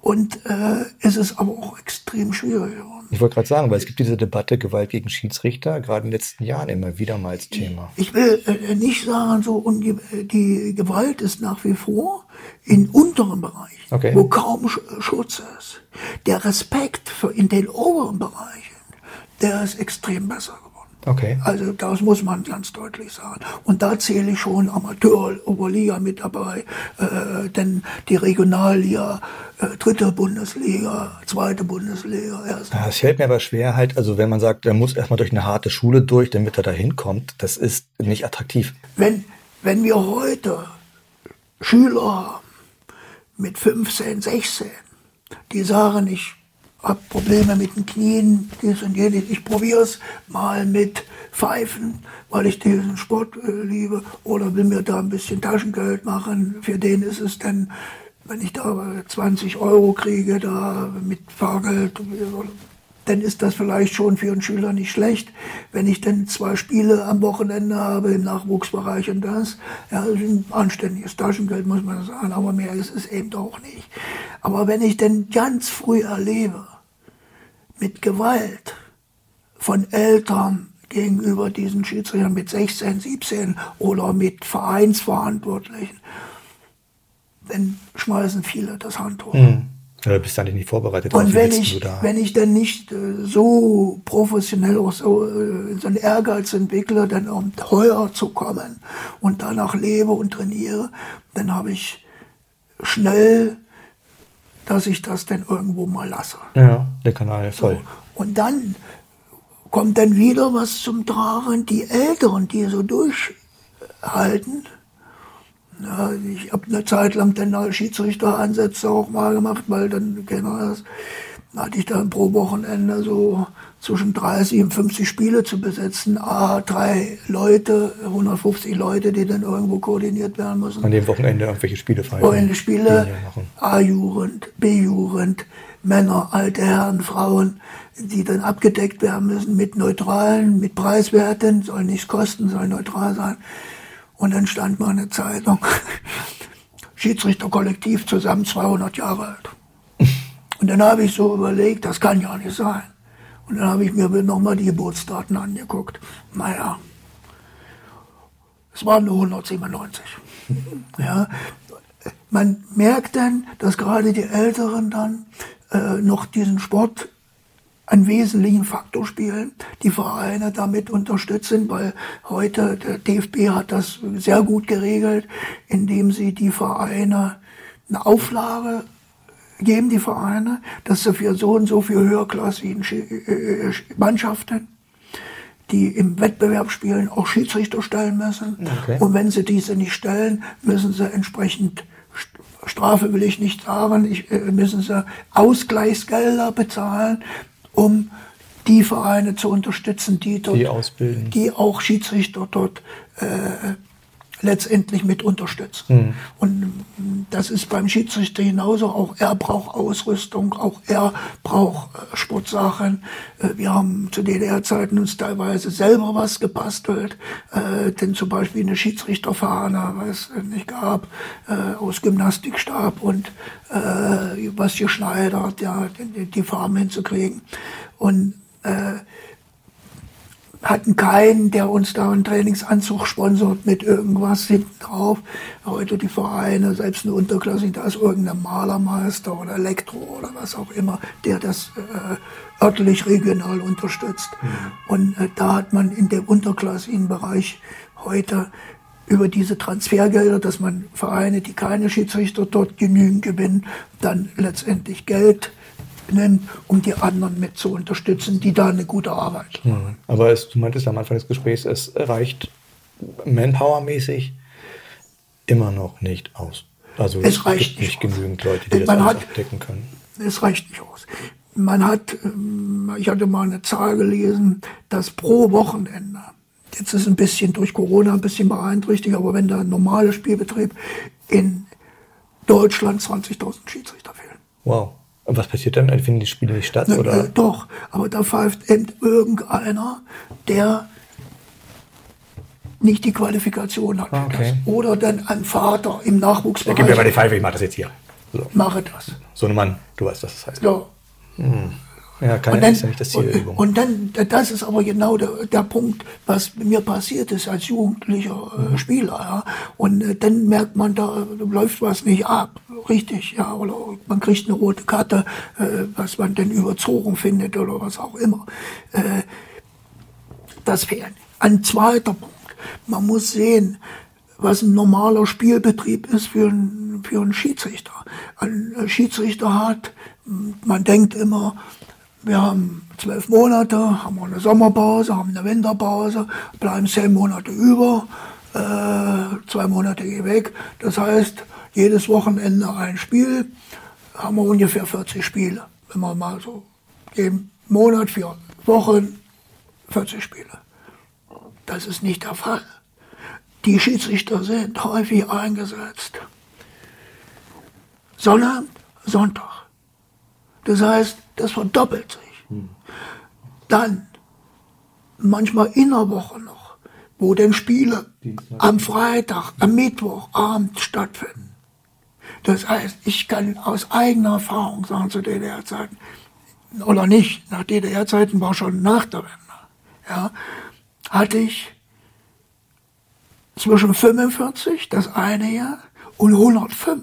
Und äh, es ist aber auch extrem schwierig geworden. Ich wollte gerade sagen, weil es gibt diese Debatte Gewalt gegen Schiedsrichter, gerade in den letzten Jahren immer wieder mal als Thema. Ich will äh, nicht sagen, so und die, die, Gewalt ist nach wie vor in unteren Bereichen, okay. wo kaum Schutz ist. Der Respekt für in den oberen Bereichen, der ist extrem besser geworden. Okay. Also das muss man ganz deutlich sagen. Und da zähle ich schon Amateur, Oberliga mit dabei, äh, denn die Regionalliga, äh, dritte Bundesliga, zweite Bundesliga, erste. Das fällt mir aber schwer halt, also wenn man sagt, er muss erstmal durch eine harte Schule durch, damit er da hinkommt, das ist nicht attraktiv. Wenn, wenn wir heute Schüler haben mit 15, 16, die sagen, ich habe Probleme mit den Knien, dies und jenes. Ich probiere es mal mit Pfeifen, weil ich diesen Sport äh, liebe. Oder will mir da ein bisschen Taschengeld machen. Für den ist es dann, wenn ich da 20 Euro kriege, da mit Fahrgeld, dann ist das vielleicht schon für einen Schüler nicht schlecht. Wenn ich dann zwei Spiele am Wochenende habe im Nachwuchsbereich und das, ja, das ein anständiges Taschengeld, muss man sagen, aber mehr ist es eben auch nicht. Aber wenn ich denn ganz früh erlebe, mit Gewalt von Eltern gegenüber diesen Schiedsrichtern mit 16, 17 oder mit Vereinsverantwortlichen, dann schmeißen viele das Handtuch. Mhm. Ja, du bist eigentlich nicht vorbereitet. Und wenn ich, wenn ich dann nicht äh, so professionell auch so, äh, so einen Ehrgeiz entwickle, dann um teuer zu kommen und danach lebe und trainiere, dann habe ich schnell, dass ich das dann irgendwo mal lasse. Ja, der Kanal ist voll. So. Und dann kommt dann wieder was zum Tragen, die Älteren, die so durchhalten, ja, ich habe eine Zeit lang dann als Schiedsrichteransätze auch mal gemacht, weil dann, genau das, hatte ich dann pro Wochenende so zwischen 30 und 50 Spiele zu besetzen. A, drei Leute, 150 Leute, die dann irgendwo koordiniert werden müssen. An dem Wochenende irgendwelche Spiele feiern. Wochenende Spiele, A-Jugend, B-Jugend, Männer, alte Herren, Frauen, die dann abgedeckt werden müssen mit Neutralen, mit Preiswerten, soll nichts kosten, soll neutral sein. Und dann stand mal eine Zeitung, Schiedsrichterkollektiv zusammen 200 Jahre alt. Und dann habe ich so überlegt, das kann ja nicht sein. Und dann habe ich mir nochmal die Geburtsdaten angeguckt. Naja, es waren nur 197. Ja, man merkt dann, dass gerade die Älteren dann äh, noch diesen Sport einen wesentlichen Faktor spielen, die Vereine damit unterstützen, weil heute der DFB hat das sehr gut geregelt, indem sie die Vereine eine Auflage geben, die Vereine, dass sie für so und so viel höherklassigen äh, Mannschaften, die im Wettbewerb spielen, auch Schiedsrichter stellen müssen. Okay. Und wenn sie diese nicht stellen, müssen sie entsprechend Strafe will ich nicht sagen, ich, äh, müssen sie Ausgleichsgelder bezahlen, um die Vereine zu unterstützen, die dort, die, ausbilden. die auch Schiedsrichter dort äh, letztendlich mit unterstützen. Mhm. Und das ist beim Schiedsrichter genauso. Auch er braucht Ausrüstung, auch er braucht äh, Sportsachen. Äh, wir haben zu DDR-Zeiten uns teilweise selber was gebastelt, äh, denn zum Beispiel eine Schiedsrichterfahne, was es nicht gab, äh, aus Gymnastikstab und äh, was geschneidert, ja, die, die Farben hinzukriegen. Und äh, hatten keinen, der uns da einen Trainingsanzug sponsort mit irgendwas hinten drauf. Heute die Vereine, selbst eine Unterklasse, da ist irgendein Malermeister oder Elektro oder was auch immer, der das äh, örtlich regional unterstützt. Mhm. Und äh, da hat man in dem unterklassigen Bereich heute über diese Transfergelder, dass man Vereine, die keine Schiedsrichter dort genügend gewinnen, dann letztendlich Geld nimmt, um die anderen mit zu unterstützen, die da eine gute Arbeit machen. Aber es, du meintest am Anfang des Gesprächs, es reicht manpowermäßig immer noch nicht aus. Also es, reicht nicht, nicht genügend Leute, die Man das hat, abdecken können. Es reicht nicht aus. Man hat, ähm, ich hatte mal eine Zahl gelesen, dass pro Wochenende, jetzt ist ein bisschen durch Corona ein bisschen beeinträchtigt, aber wenn der normale Spielbetrieb in Deutschland 20.000 Schiedsrichter fehlen. Wow. Und was passiert dann? Finden die Spiele nicht statt? Na, oder? Äh, doch, aber da pfeift eben irgendeiner, der nicht die Qualifikation hat. Okay. Oder dann ein Vater im Nachwuchsbereich. Gib mir mal die Pfeife, ich mache das jetzt hier. So. Mache das. So ein Mann, du weißt, was das heißt. Ja. Hm. Ja, keine, dann, ist ja nicht das Ziel der Übung. Und dann, das ist aber genau der, der Punkt, was mir passiert ist als jugendlicher äh, mhm. Spieler. Ja. Und äh, dann merkt man, da läuft was nicht ab, richtig, ja, oder man kriegt eine rote Karte, äh, was man denn überzogen findet oder was auch immer. Äh, das fehlt. Ein zweiter Punkt, man muss sehen, was ein normaler Spielbetrieb ist für einen, für einen Schiedsrichter. Ein Schiedsrichter hat, man denkt immer, wir haben zwölf Monate, haben eine Sommerpause, haben eine Winterpause, bleiben zehn Monate über, äh, zwei Monate gehen weg. Das heißt, jedes Wochenende ein Spiel, haben wir ungefähr 40 Spiele. Wenn wir mal so jeden Monat, vier Wochen, 40 Spiele. Das ist nicht der Fall. Die Schiedsrichter sind häufig eingesetzt. Sonnabend, Sonntag. Das heißt, das verdoppelt sich. Hm. Dann, manchmal in der Woche noch, wo denn Spiele am Freitag, am Mittwochabend stattfinden. Das heißt, ich kann aus eigener Erfahrung sagen zu DDR-Zeiten, oder nicht, nach DDR-Zeiten war schon nach der Wende, ja, hatte ich zwischen 45, das eine Jahr, und 105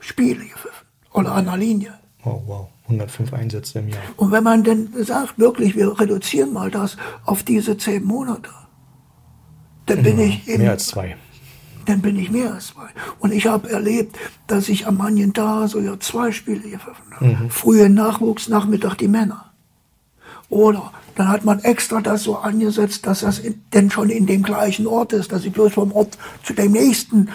Spiele gepfiffen. Oder an der Linie. Oh, wow. 105 Einsätze im Jahr. Und wenn man denn sagt, wirklich, wir reduzieren mal das auf diese zehn Monate, dann bin ich eben, mehr als zwei. Dann bin ich mehr als zwei. Und ich habe erlebt, dass ich am manchen Tag sogar zwei Spiele gepfiffen habe. Mhm. Früher Nachwuchs, Nachmittag die Männer. Oder dann hat man extra das so angesetzt, dass das in, denn schon in dem gleichen Ort ist, dass ich bloß vom Ort zu dem nächsten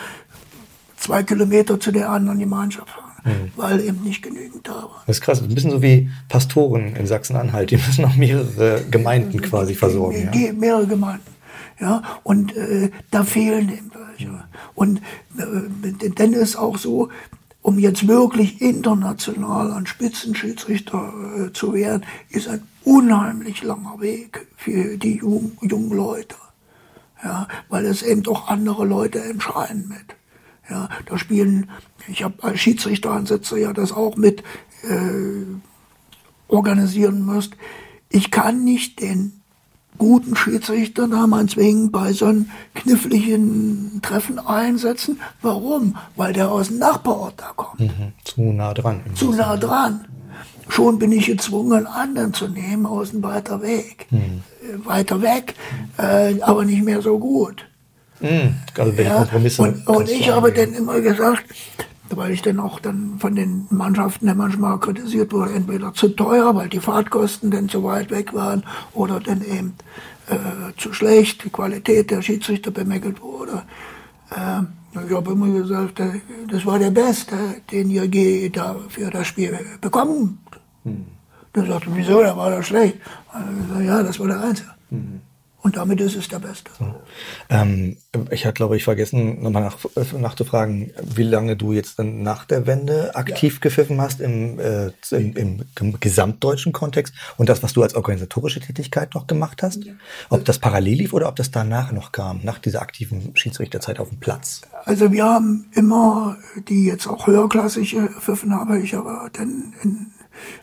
zwei Kilometer zu der anderen Gemeinschaft fahre. Mhm. weil eben nicht genügend da war. Das ist krass, ein bisschen so wie Pastoren in Sachsen-Anhalt, die müssen auch mehrere Gemeinden quasi versorgen. Die, ja? Mehrere Gemeinden. Ja, und äh, da fehlen eben welche. Und äh, dann ist auch so, um jetzt wirklich international ein Spitzenschiedsrichter äh, zu werden, ist ein unheimlich langer Weg für die jungen, jungen Leute. Ja, weil es eben doch andere Leute entscheiden mit. Ja, da spielen, ich habe als Schiedsrichteransätze ja das auch mit äh, organisieren müsst. Ich kann nicht den guten Schiedsrichter da meinetwegen bei so einem kniffligen Treffen einsetzen. Warum? Weil der aus dem Nachbarort da kommt. Mhm, zu nah dran. Zu nah dran. Schon bin ich gezwungen, einen anderen zu nehmen aus dem weiter Weg. Mhm. Äh, weiter weg, äh, aber nicht mehr so gut. Mhm, also ja. Und, und ich habe dann immer gesagt, weil ich dann auch dann von den Mannschaften dann manchmal kritisiert wurde, entweder zu teuer, weil die Fahrtkosten dann zu weit weg waren, oder dann eben äh, zu schlecht, die Qualität der Schiedsrichter bemängelt wurde. Äh, ich habe immer gesagt, äh, das war der Beste, den ihr je da für das Spiel bekommen. Hm. Der sagte, wieso, der war doch schlecht. Also, ja, das war der Einzige. Hm. Und damit ist es der Beste. So. Ähm, ich hatte, glaube ich, vergessen, nochmal nach, nachzufragen, wie lange du jetzt dann nach der Wende aktiv ja. gepfiffen hast im, äh, im, im, im, gesamtdeutschen Kontext und das, was du als organisatorische Tätigkeit noch gemacht hast. Ja. Ob das parallel lief oder ob das danach noch kam, nach dieser aktiven Schiedsrichterzeit auf dem Platz. Also wir haben immer, die jetzt auch höherklassig gepfiffen habe, ich aber dann in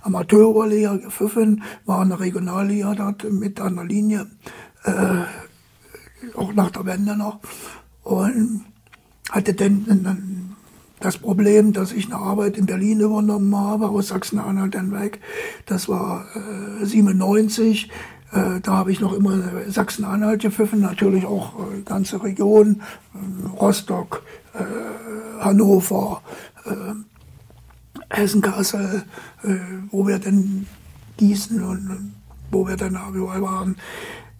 Amateurliga gepfiffen, war in der Regionalliga dort mit an der Linie äh, auch nach der Wende noch. Und hatte dann das Problem, dass ich eine Arbeit in Berlin übernommen habe, aus Sachsen-Anhalt dann weg. Das war äh, 97. Äh, da habe ich noch immer Sachsen-Anhalt gepfiffen, natürlich auch äh, ganze Region, äh, Rostock, Hannover, Hessen-Kassel, wo wir dann Gießen und wo wir dann überall waren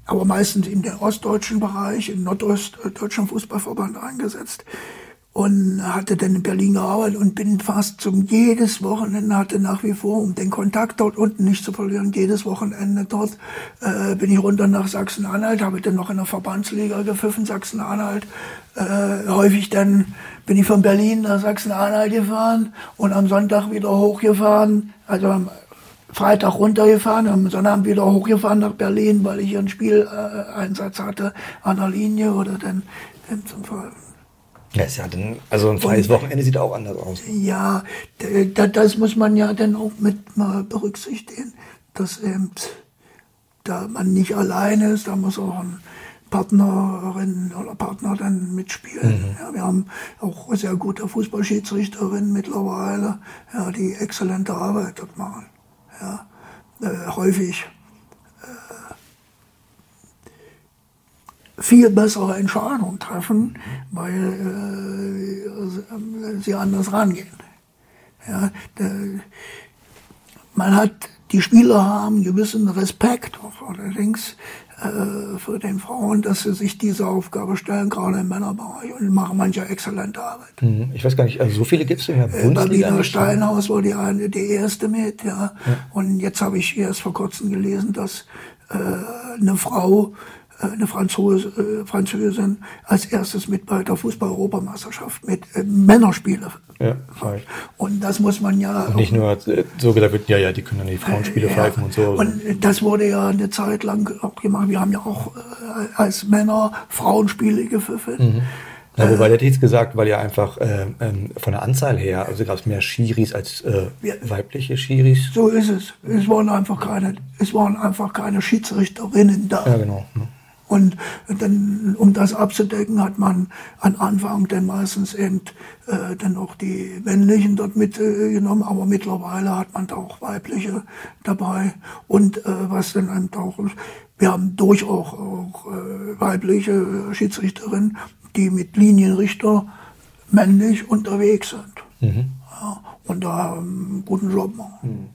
aber meistens in den ostdeutschen Bereich, im nordostdeutschen Fußballverband eingesetzt und hatte dann in Berlin gearbeitet und bin fast zum jedes Wochenende hatte nach wie vor, um den Kontakt dort unten nicht zu verlieren, jedes Wochenende dort äh, bin ich runter nach Sachsen-Anhalt, habe dann noch in der Verbandsliga gepfiffen, Sachsen-Anhalt. Äh, häufig dann bin ich von Berlin nach Sachsen-Anhalt gefahren und am Sonntag wieder hochgefahren, also Freitag runtergefahren, am Sonntag wieder hochgefahren nach Berlin, weil ich einen Spieleinsatz hatte an der Linie oder dann, dann zum Fall. Ja, ist ja dann, also ein freies Wochenende sieht auch anders aus. Ja, das muss man ja dann auch mit mal berücksichtigen, dass eben da man nicht alleine ist, da muss auch ein Partnerin oder Partner dann mitspielen. Mhm. Ja, wir haben auch sehr gute Fußballschiedsrichterinnen mittlerweile, ja, die exzellente Arbeit dort machen ja, äh, häufig äh, viel bessere Entscheidungen treffen, weil äh, sie anders rangehen. Ja, der, man hat, die Spieler haben gewissen Respekt, allerdings äh, für den Frauen, dass sie sich diese Aufgabe stellen, gerade im Männerbereich und machen manche exzellente Arbeit. Mhm. Ich weiß gar nicht, also so viele gibt es in der äh, Bundesliga. Babina Steinhaus war die eine, die erste mit, ja. ja. Und jetzt habe ich erst vor kurzem gelesen, dass äh, eine Frau äh, eine Franzose, äh, Französin als erstes mit bei der Fußball-Europameisterschaft mit äh, Männerspiele. Ja, und das muss man ja. Und nicht nur äh, so gesagt wird, ja, ja, die können dann die Frauenspiele äh, pfeifen und so. Und das wurde ja eine Zeit lang auch gemacht. Wir haben ja auch äh, als Männer Frauenspiele gepfiffen. Mhm. Ja, wobei der hat jetzt gesagt, weil ja einfach äh, ähm, von der Anzahl her, also gab es mehr Schiris als äh, Ja. weibliche Schiris. So ist es. Es waren einfach keine, es waren einfach keine Schiedsrichterinnen da. Ja, genau. ne? Und dann, um das abzudecken, hat man an Anfang dann meistens eben äh, dann auch die männlichen dort mitgenommen, aber mittlerweile hat man da auch weibliche dabei. Und äh, was dann eben auch, wir haben durchaus auch äh, weibliche Schiedsrichterinnen, die mit Linienrichter männlich unterwegs sind. Ja, und da einen guten Job machen.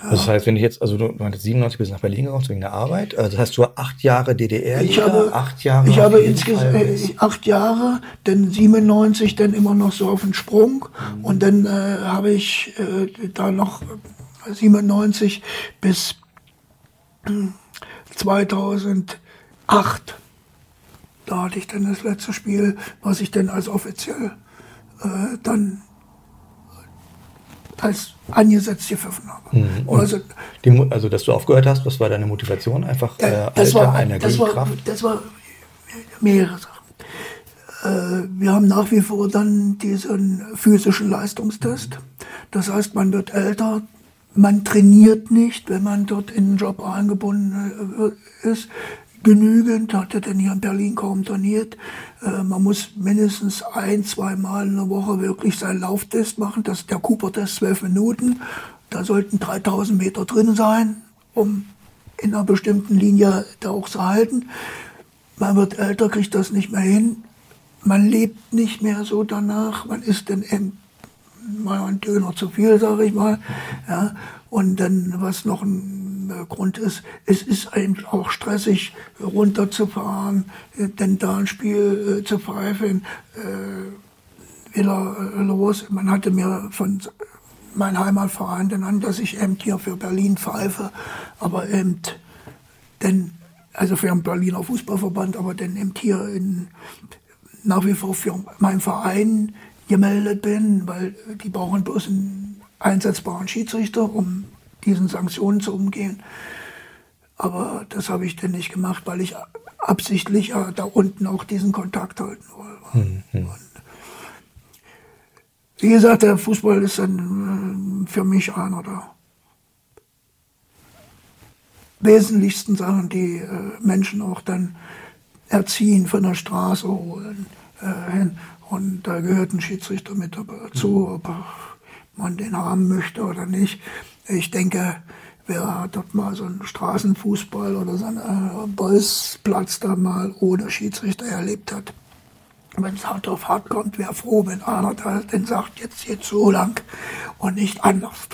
Also das heißt, wenn ich jetzt, also du meintest 97 bist nach Berlin gekommen wegen der Arbeit, also das heißt, du hast acht Jahre DDR, Ich habe, acht Jahre. ich habe insgesamt äh, acht Jahre, dann 97 dann immer noch so auf den Sprung Mhm. und dann äh, habe ich äh, da noch äh, 97 bis hm, 2008. Da hatte ich dann das letzte Spiel, was ich dann als offiziell äh, dann als angesetzt gepfiffen habe. Mhm. Also die, also, dass du aufgehört hast, was war deine Motivation? Einfach äh, ja, das, Alter, war, Energie, das, war, Kraft? das war mehrere Sachen. Äh, wir haben nach wie vor dann diesen physischen Leistungstest. Das heißt, man wird älter, man trainiert nicht, wenn man dort in den Job eingebunden äh, ist. Genügend, hatte denn hier in Berlin kaum trainiert. Äh, man muss mindestens ein, zwei Mal in der Woche wirklich seinen Lauftest machen. Das ist der Cooper-Test, zwölf Minuten. Da sollten 3000 Meter drin sein, um in einer bestimmten Linie da auch zu halten. Man wird älter, kriegt das nicht mehr hin. Man lebt nicht mehr so danach. Man isst dann eben mal ein Döner zu viel, sage ich mal. Ja. Und dann, was noch ein äh, Grund ist, es ist eben auch stressig, runterzufahren, äh, denn da ein Spiel äh, zu pfeifen, wieder los. Man hatte mir von meinem Heimatverein genannt, dass ich eben hier für Berlin pfeife, aber eben denn, also für den Berliner Fußballverband, aber dann eben hier in, nach wie vor für meinen Verein gemeldet bin, weil die brauchen bloß einen einsetzbaren Schiedsrichter, um diesen Sanktionen zu umgehen. Aber das habe ich dann nicht gemacht, weil ich absichtlich ja da unten auch diesen Kontakt halten wollte. Und wie gesagt, der Fußball ist dann äh, für mich einer der wesentlichsten Sachen, die äh, Menschen auch dann erziehen, von der Straße holen äh, hin. Und da gehört ein Schiedsrichter mit dazu, ob man den haben möchte oder nicht. Ich denke, wer dort mal so einen Straßenfußball oder so einen äh, Bolzplatz da mal ohne Schiedsrichter erlebt hat, wenn es hart auf hart kommt, wäre froh, wenn einer da dann sagt, jetzt geht's so lang und nicht anders.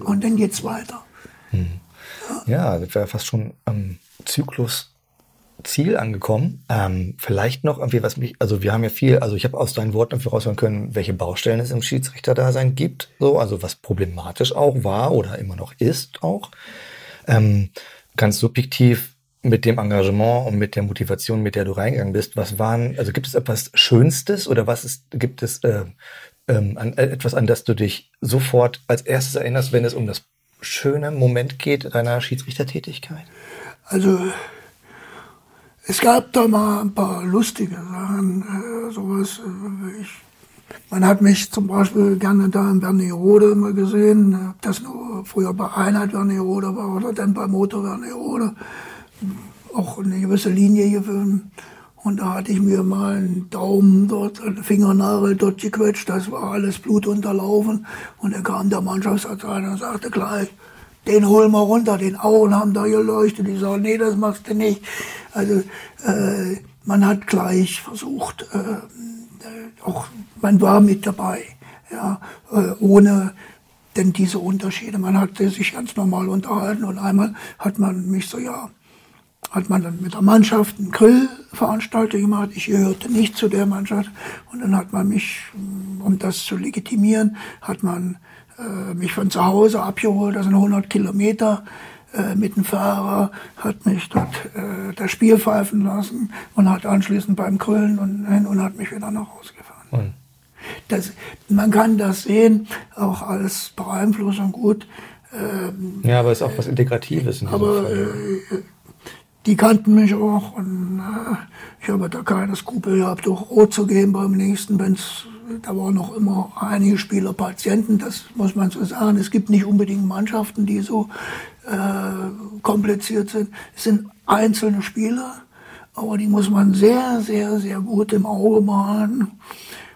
Und dann geht's weiter. Ja, sind wir fast schon am Zyklus-Ziel angekommen. Ähm, vielleicht noch irgendwie, was mich, also wir haben ja viel, also ich habe aus deinen Worten irgendwie raushören können, welche Baustellen es im Schiedsrichterdasein gibt, so, also was problematisch auch war oder immer noch ist auch. Ähm, ganz subjektiv mit dem Engagement und mit der Motivation, mit der du reingegangen bist, was waren, also gibt es etwas Schönstes oder was ist, gibt es äh, ähm, an, äh, etwas, an das du dich sofort als erstes erinnerst, wenn es um das schöne Moment geht deiner Schiedsrichtertätigkeit? Also es gab da mal ein paar lustige Sachen, äh, sowas. Äh, ich, man hat mich zum Beispiel gerne da in Wernigerode immer gesehen, äh, ob das nur früher bei Einheit Wernigerode war oder dann bei Motor Wernigerode, auch eine gewisse Linie gewöhnt. Und da hatte ich mir mal einen Daumen dort, einen Fingernagel dort gequetscht, das war alles blutunterlaufen. Und dann kam der Mannschaftsarzt rein und sagte gleich, den holen wir runter, den Augen haben da geleuchtet. Ich sage, nee, das machst du nicht. Also äh, man hat gleich versucht, äh, auch man war mit dabei, ja, äh, ohne denn diese Unterschiede. Man hat sich ganz normal unterhalten und einmal hat man mich so, ja, hat man dann mit der Mannschaft einen Grillveranstaltung gemacht. Ich gehörte nicht zu der Mannschaft. Und dann hat man mich, um das zu legitimieren, hat man äh, mich von zu Hause abgeholt, das sind 100 Kilometer äh, mit dem Fahrer, hat mich dort äh, das Spiel pfeifen lassen und hat anschließend beim Grillen und, und hat mich wieder nach Hause gefahren. Das, man kann das sehen, auch als Beeinflussung gut. Ähm, Ja, aber es ist auch was Integratives in aber Fall. äh, die kannten mich auch und äh, ich habe da keine Skrupel gehabt, auch rot zu gehen beim nächsten, wenn's da waren noch immer einige Spieler Patienten, das muss man so sagen. Es gibt nicht unbedingt Mannschaften, die so äh, kompliziert sind. Es sind einzelne Spieler, aber die muss man sehr, sehr, sehr gut im Auge behalten.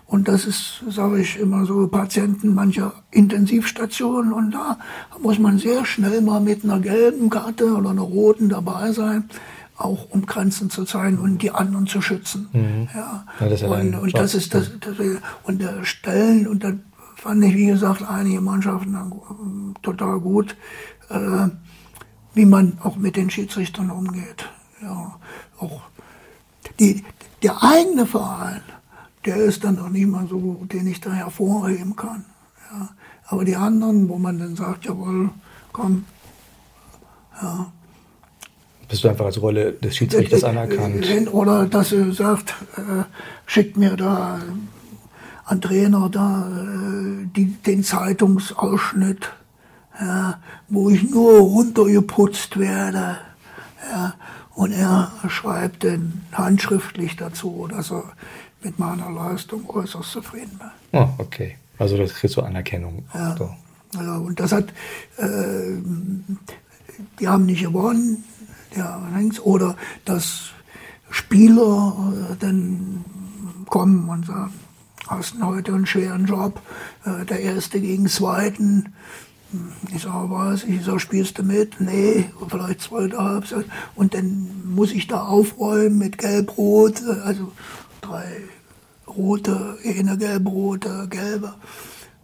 Und das ist, sage ich immer so, Patienten mancher Intensivstationen. Und da muss man sehr schnell mal mit einer gelben Karte oder einer roten dabei sein, auch um Grenzen zu zeigen und die anderen zu schützen. Mhm. Ja. ja das und, und das ist das, das, und der Stellen, und da fand ich, wie gesagt, einige Mannschaften total gut, äh, wie man auch mit den Schiedsrichtern umgeht. Ja, auch die, der eigene Verein, der ist dann auch nicht mal so, den ich da hervorheben kann. Ja. Aber die anderen, wo man dann sagt, jawohl, komm, ja. Bist du einfach als Rolle des Schiedsrichters anerkannt? Oder dass er sagt, äh, schickt mir da ein Trainer da äh, die, den Zeitungsausschnitt, ja, wo ich nur runtergeputzt werde. Ja, und er schreibt dann handschriftlich dazu, dass er mit meiner Leistung äußerst zufrieden war. Oh, okay. Also das kriegst du Anerkennung. Ja. ja, und das hat, äh, die haben nicht gewonnen, der Hengst, oder dass Spieler äh, dann kommen und sagen, hast du heute einen schweren Job, äh, der Erste gegen Zweiten, ich sage, was? Ich sage, spielst du mit? Nee, vielleicht zweite Halbzeit. Und dann muss ich da aufräumen mit Gelb-Rot, äh, also drei rote, eine gelb-rote, gelbe.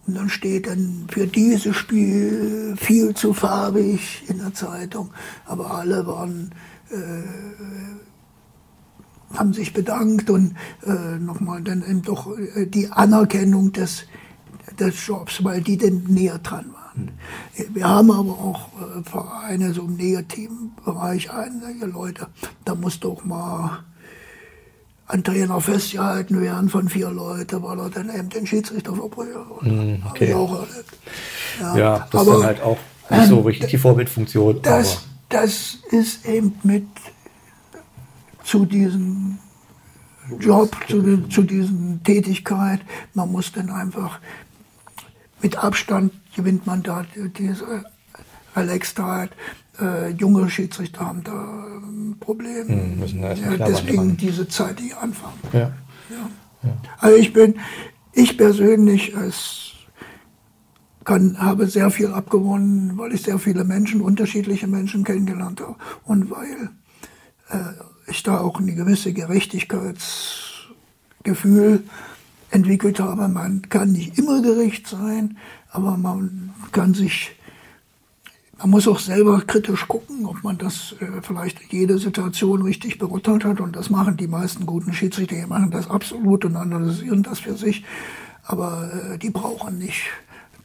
Und dann steht dann für dieses Spiel viel zu farbig in der Zeitung. Aber alle waren, äh, haben sich bedankt und äh, nochmal dann eben doch äh, die Anerkennung des, des Jobs, weil die dann näher dran waren. Wir haben aber auch äh, Vereine so im negativen Bereich einige Leute, da muss doch mal ein Trainer festgehalten werden von vier Leuten, weil er dann eben den Schiedsrichter verbrüht. Mm, okay. auch erlebt. Ja, ja das aber, ist dann halt auch nicht so richtig die Vorbildfunktion. Das, das ist eben mit zu diesem Job, zu, zu diesen Tätigkeit. Man muss dann einfach mit Abstand gewinnt man da diese Relaxtheit äh, junge Schiedsrichter haben da ein Problem. Hm, müssen da ja, deswegen diese Zeit, die anfangen. Ja. Ja. ja. Also ich bin, ich persönlich als kann, habe sehr viel abgewonnen, weil ich sehr viele Menschen, unterschiedliche Menschen kennengelernt habe und weil äh, ich da auch eine gewisse Gerechtigkeitsgefühl entwickelt habe. Man kann nicht immer gerecht sein, aber man kann sich man muss auch selber kritisch gucken, ob man das äh, vielleicht jede Situation richtig beurteilt hat. Und das machen die meisten guten Schiedsrichter, die machen das absolut und analysieren das für sich. Aber äh, die brauchen nicht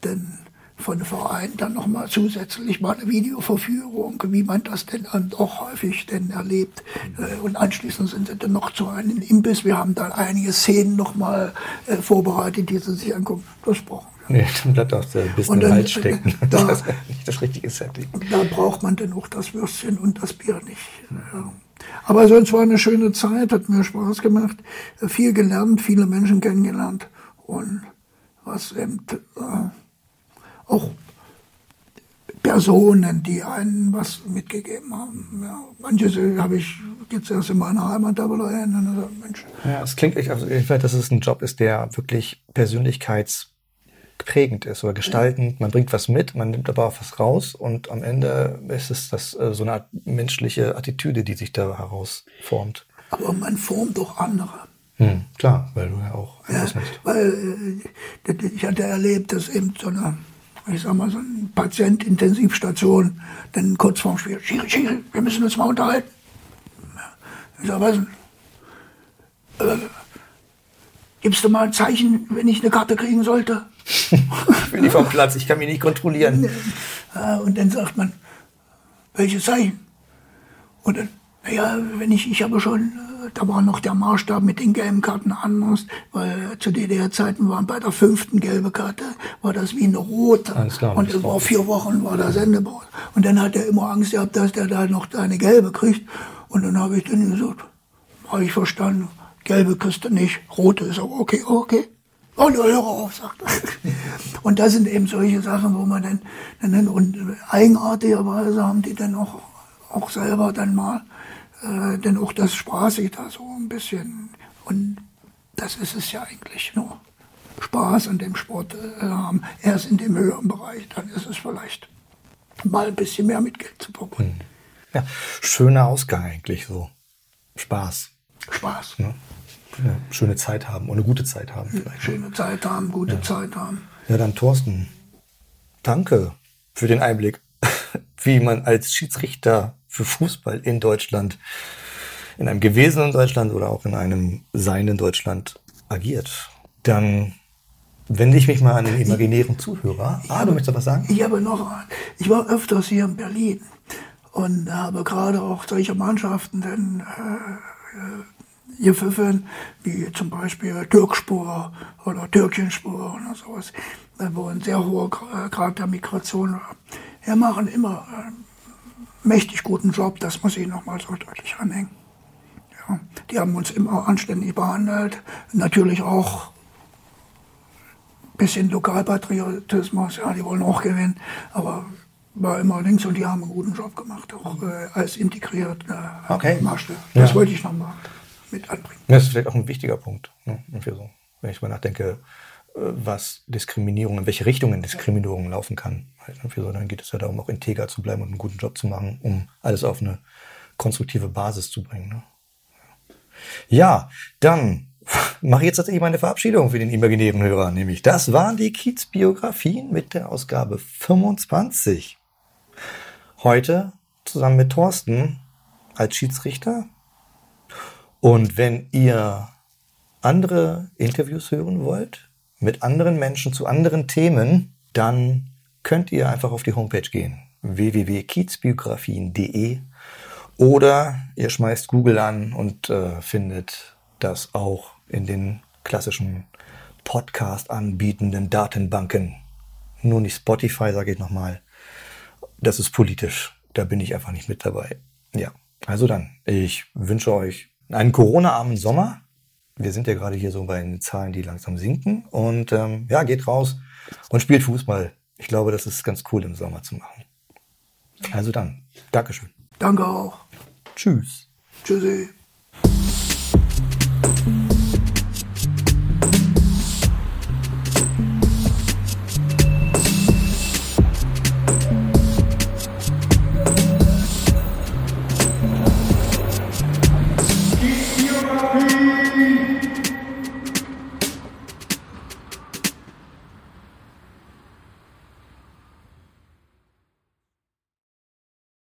denn von dem Verein dann nochmal zusätzlich mal eine Videoverführung, wie man das denn doch häufig denn erlebt. Äh, und anschließend sind sie dann noch zu einem Imbiss. Wir haben dann einige Szenen nochmal äh, vorbereitet, die sie sich angucken. Das brauchen Nee, dann bleibt auch ein bisschen dann, Hals stecken. (laughs) Da, (laughs) das ist nicht das richtige Setting. Da braucht man dann auch das Würstchen und das Bier nicht. Ja. Aber sonst war eine schöne Zeit, hat mir Spaß gemacht, viel gelernt, viele Menschen kennengelernt und was eben äh, auch Personen, die einen was mitgegeben haben. Ja, manches habe ich jetzt erst in meiner Heimat da wieder erinnern. Mensch. Ja, es klingt echt, also ich weiß, dass es ein Job ist, der wirklich Persönlichkeits prägend ist oder gestaltend. Man bringt was mit, man nimmt aber auch was raus und am Ende ist es das, äh, so eine Art menschliche Attitüde, die sich da herausformt. Aber man formt doch andere. Hm, klar, weil du ja auch ja. Weil äh, ich hatte erlebt, dass eben so eine, ich sag mal, so eine Patientintensivstation dann kurz vorm Spiel, Schiri, Schiri, wir müssen uns mal unterhalten. Ich sag, was? Äh, gibst du mal ein Zeichen, wenn ich eine Karte kriegen sollte? ich bin nicht vom Platz, ich kann mich nicht kontrollieren. Und dann sagt man, welches Zeichen? Und dann, naja, wenn ich, ich habe schon, äh, da war noch der Maßstab mit den gelben Karten anders, weil zu DDR-Zeiten waren bei der fünften gelbe Karte, war das wie eine rote. Klar, und es war vier Wochen, war der Sendebord. Und dann hat er immer Angst gehabt, dass der da noch eine gelbe kriegt. Und dann habe ich dann gesagt, habe ich verstanden, gelbe Küste nicht, rote ist aber okay, okay. Und oh, hör auf, sagt er. (laughs) Und das sind eben solche Sachen, wo man dann, dann und eigenartigerweise haben die dann auch, auch selber dann mal, äh, dann auch das spaßig da so ein bisschen. Und das ist es ja eigentlich nur. Spaß an dem Sport äh, haben. Erst in dem höheren Bereich, dann ist es vielleicht mal ein bisschen mehr mit Geld zu verbunden. Ja, schöner Ausgang eigentlich so. Spaß. Spaß. Ne? Ja, schöne Zeit haben und eine gute Zeit haben vielleicht. Schöne Zeit haben, gute Ja. Zeit haben. Ja, dann Thorsten, danke für den Einblick, (laughs) wie man als Schiedsrichter für Fußball in Deutschland, in einem gewesenen Deutschland oder auch in einem seienden Deutschland agiert. Dann wende ich mich mal an den imaginären Zuhörer. Ah, du möchtest was sagen? Ich habe noch, ich war öfters hier in Berlin und habe gerade auch solche Mannschaften dann äh, äh, gepfiffen, wie zum Beispiel Türkspur oder Türkchenspur oder sowas, äh, wo ein sehr hoher Gra- Grad der Migration war. Wir machen immer äh, mächtig guten Job, das muss ich nochmal so deutlich anhängen. Ja, die haben uns immer anständig behandelt, natürlich auch bisschen Lokalpatriotismus, ja, die wollen auch gewinnen, aber war immer links und die haben einen guten Job gemacht, auch äh, als integriert äh, Okay. Marschall. Das Ja. wollte ich nochmal mit anbringen. Das ist vielleicht auch ein wichtiger Punkt. Ne? so. Wenn ich mal nachdenke, was Diskriminierung, in welche Richtungen Diskriminierung laufen kann. Halt irgendwie so, dann geht es ja darum, auch integer zu bleiben und einen guten Job zu machen, um alles auf eine konstruktive Basis zu bringen. Ne? Ja, dann (laughs) mache ich jetzt tatsächlich meine Verabschiedung für den imaginären Hörer. Nämlich, das waren die Kiez-Biografien mit der Ausgabe 25. Heute zusammen mit Thorsten als Schiedsrichter. Und wenn ihr andere Interviews hören wollt, mit anderen Menschen zu anderen Themen, dann könnt ihr einfach auf die Homepage gehen, www.kiezbiografien.de oder ihr schmeißt Google an und äh, findet das auch in den klassischen Podcast anbietenden Datenbanken. Nur nicht Spotify, sage ich nochmal. Das ist politisch. Da bin ich einfach nicht mit dabei. Ja, also dann, ich wünsche euch einen Corona-armen Sommer. Wir sind ja gerade hier so bei den Zahlen, die langsam sinken. Und ähm, ja, geht raus und spielt Fußball. Ich glaube, das ist ganz cool im Sommer zu machen. Also dann, Dankeschön. Danke auch. Tschüss. Tschüssi.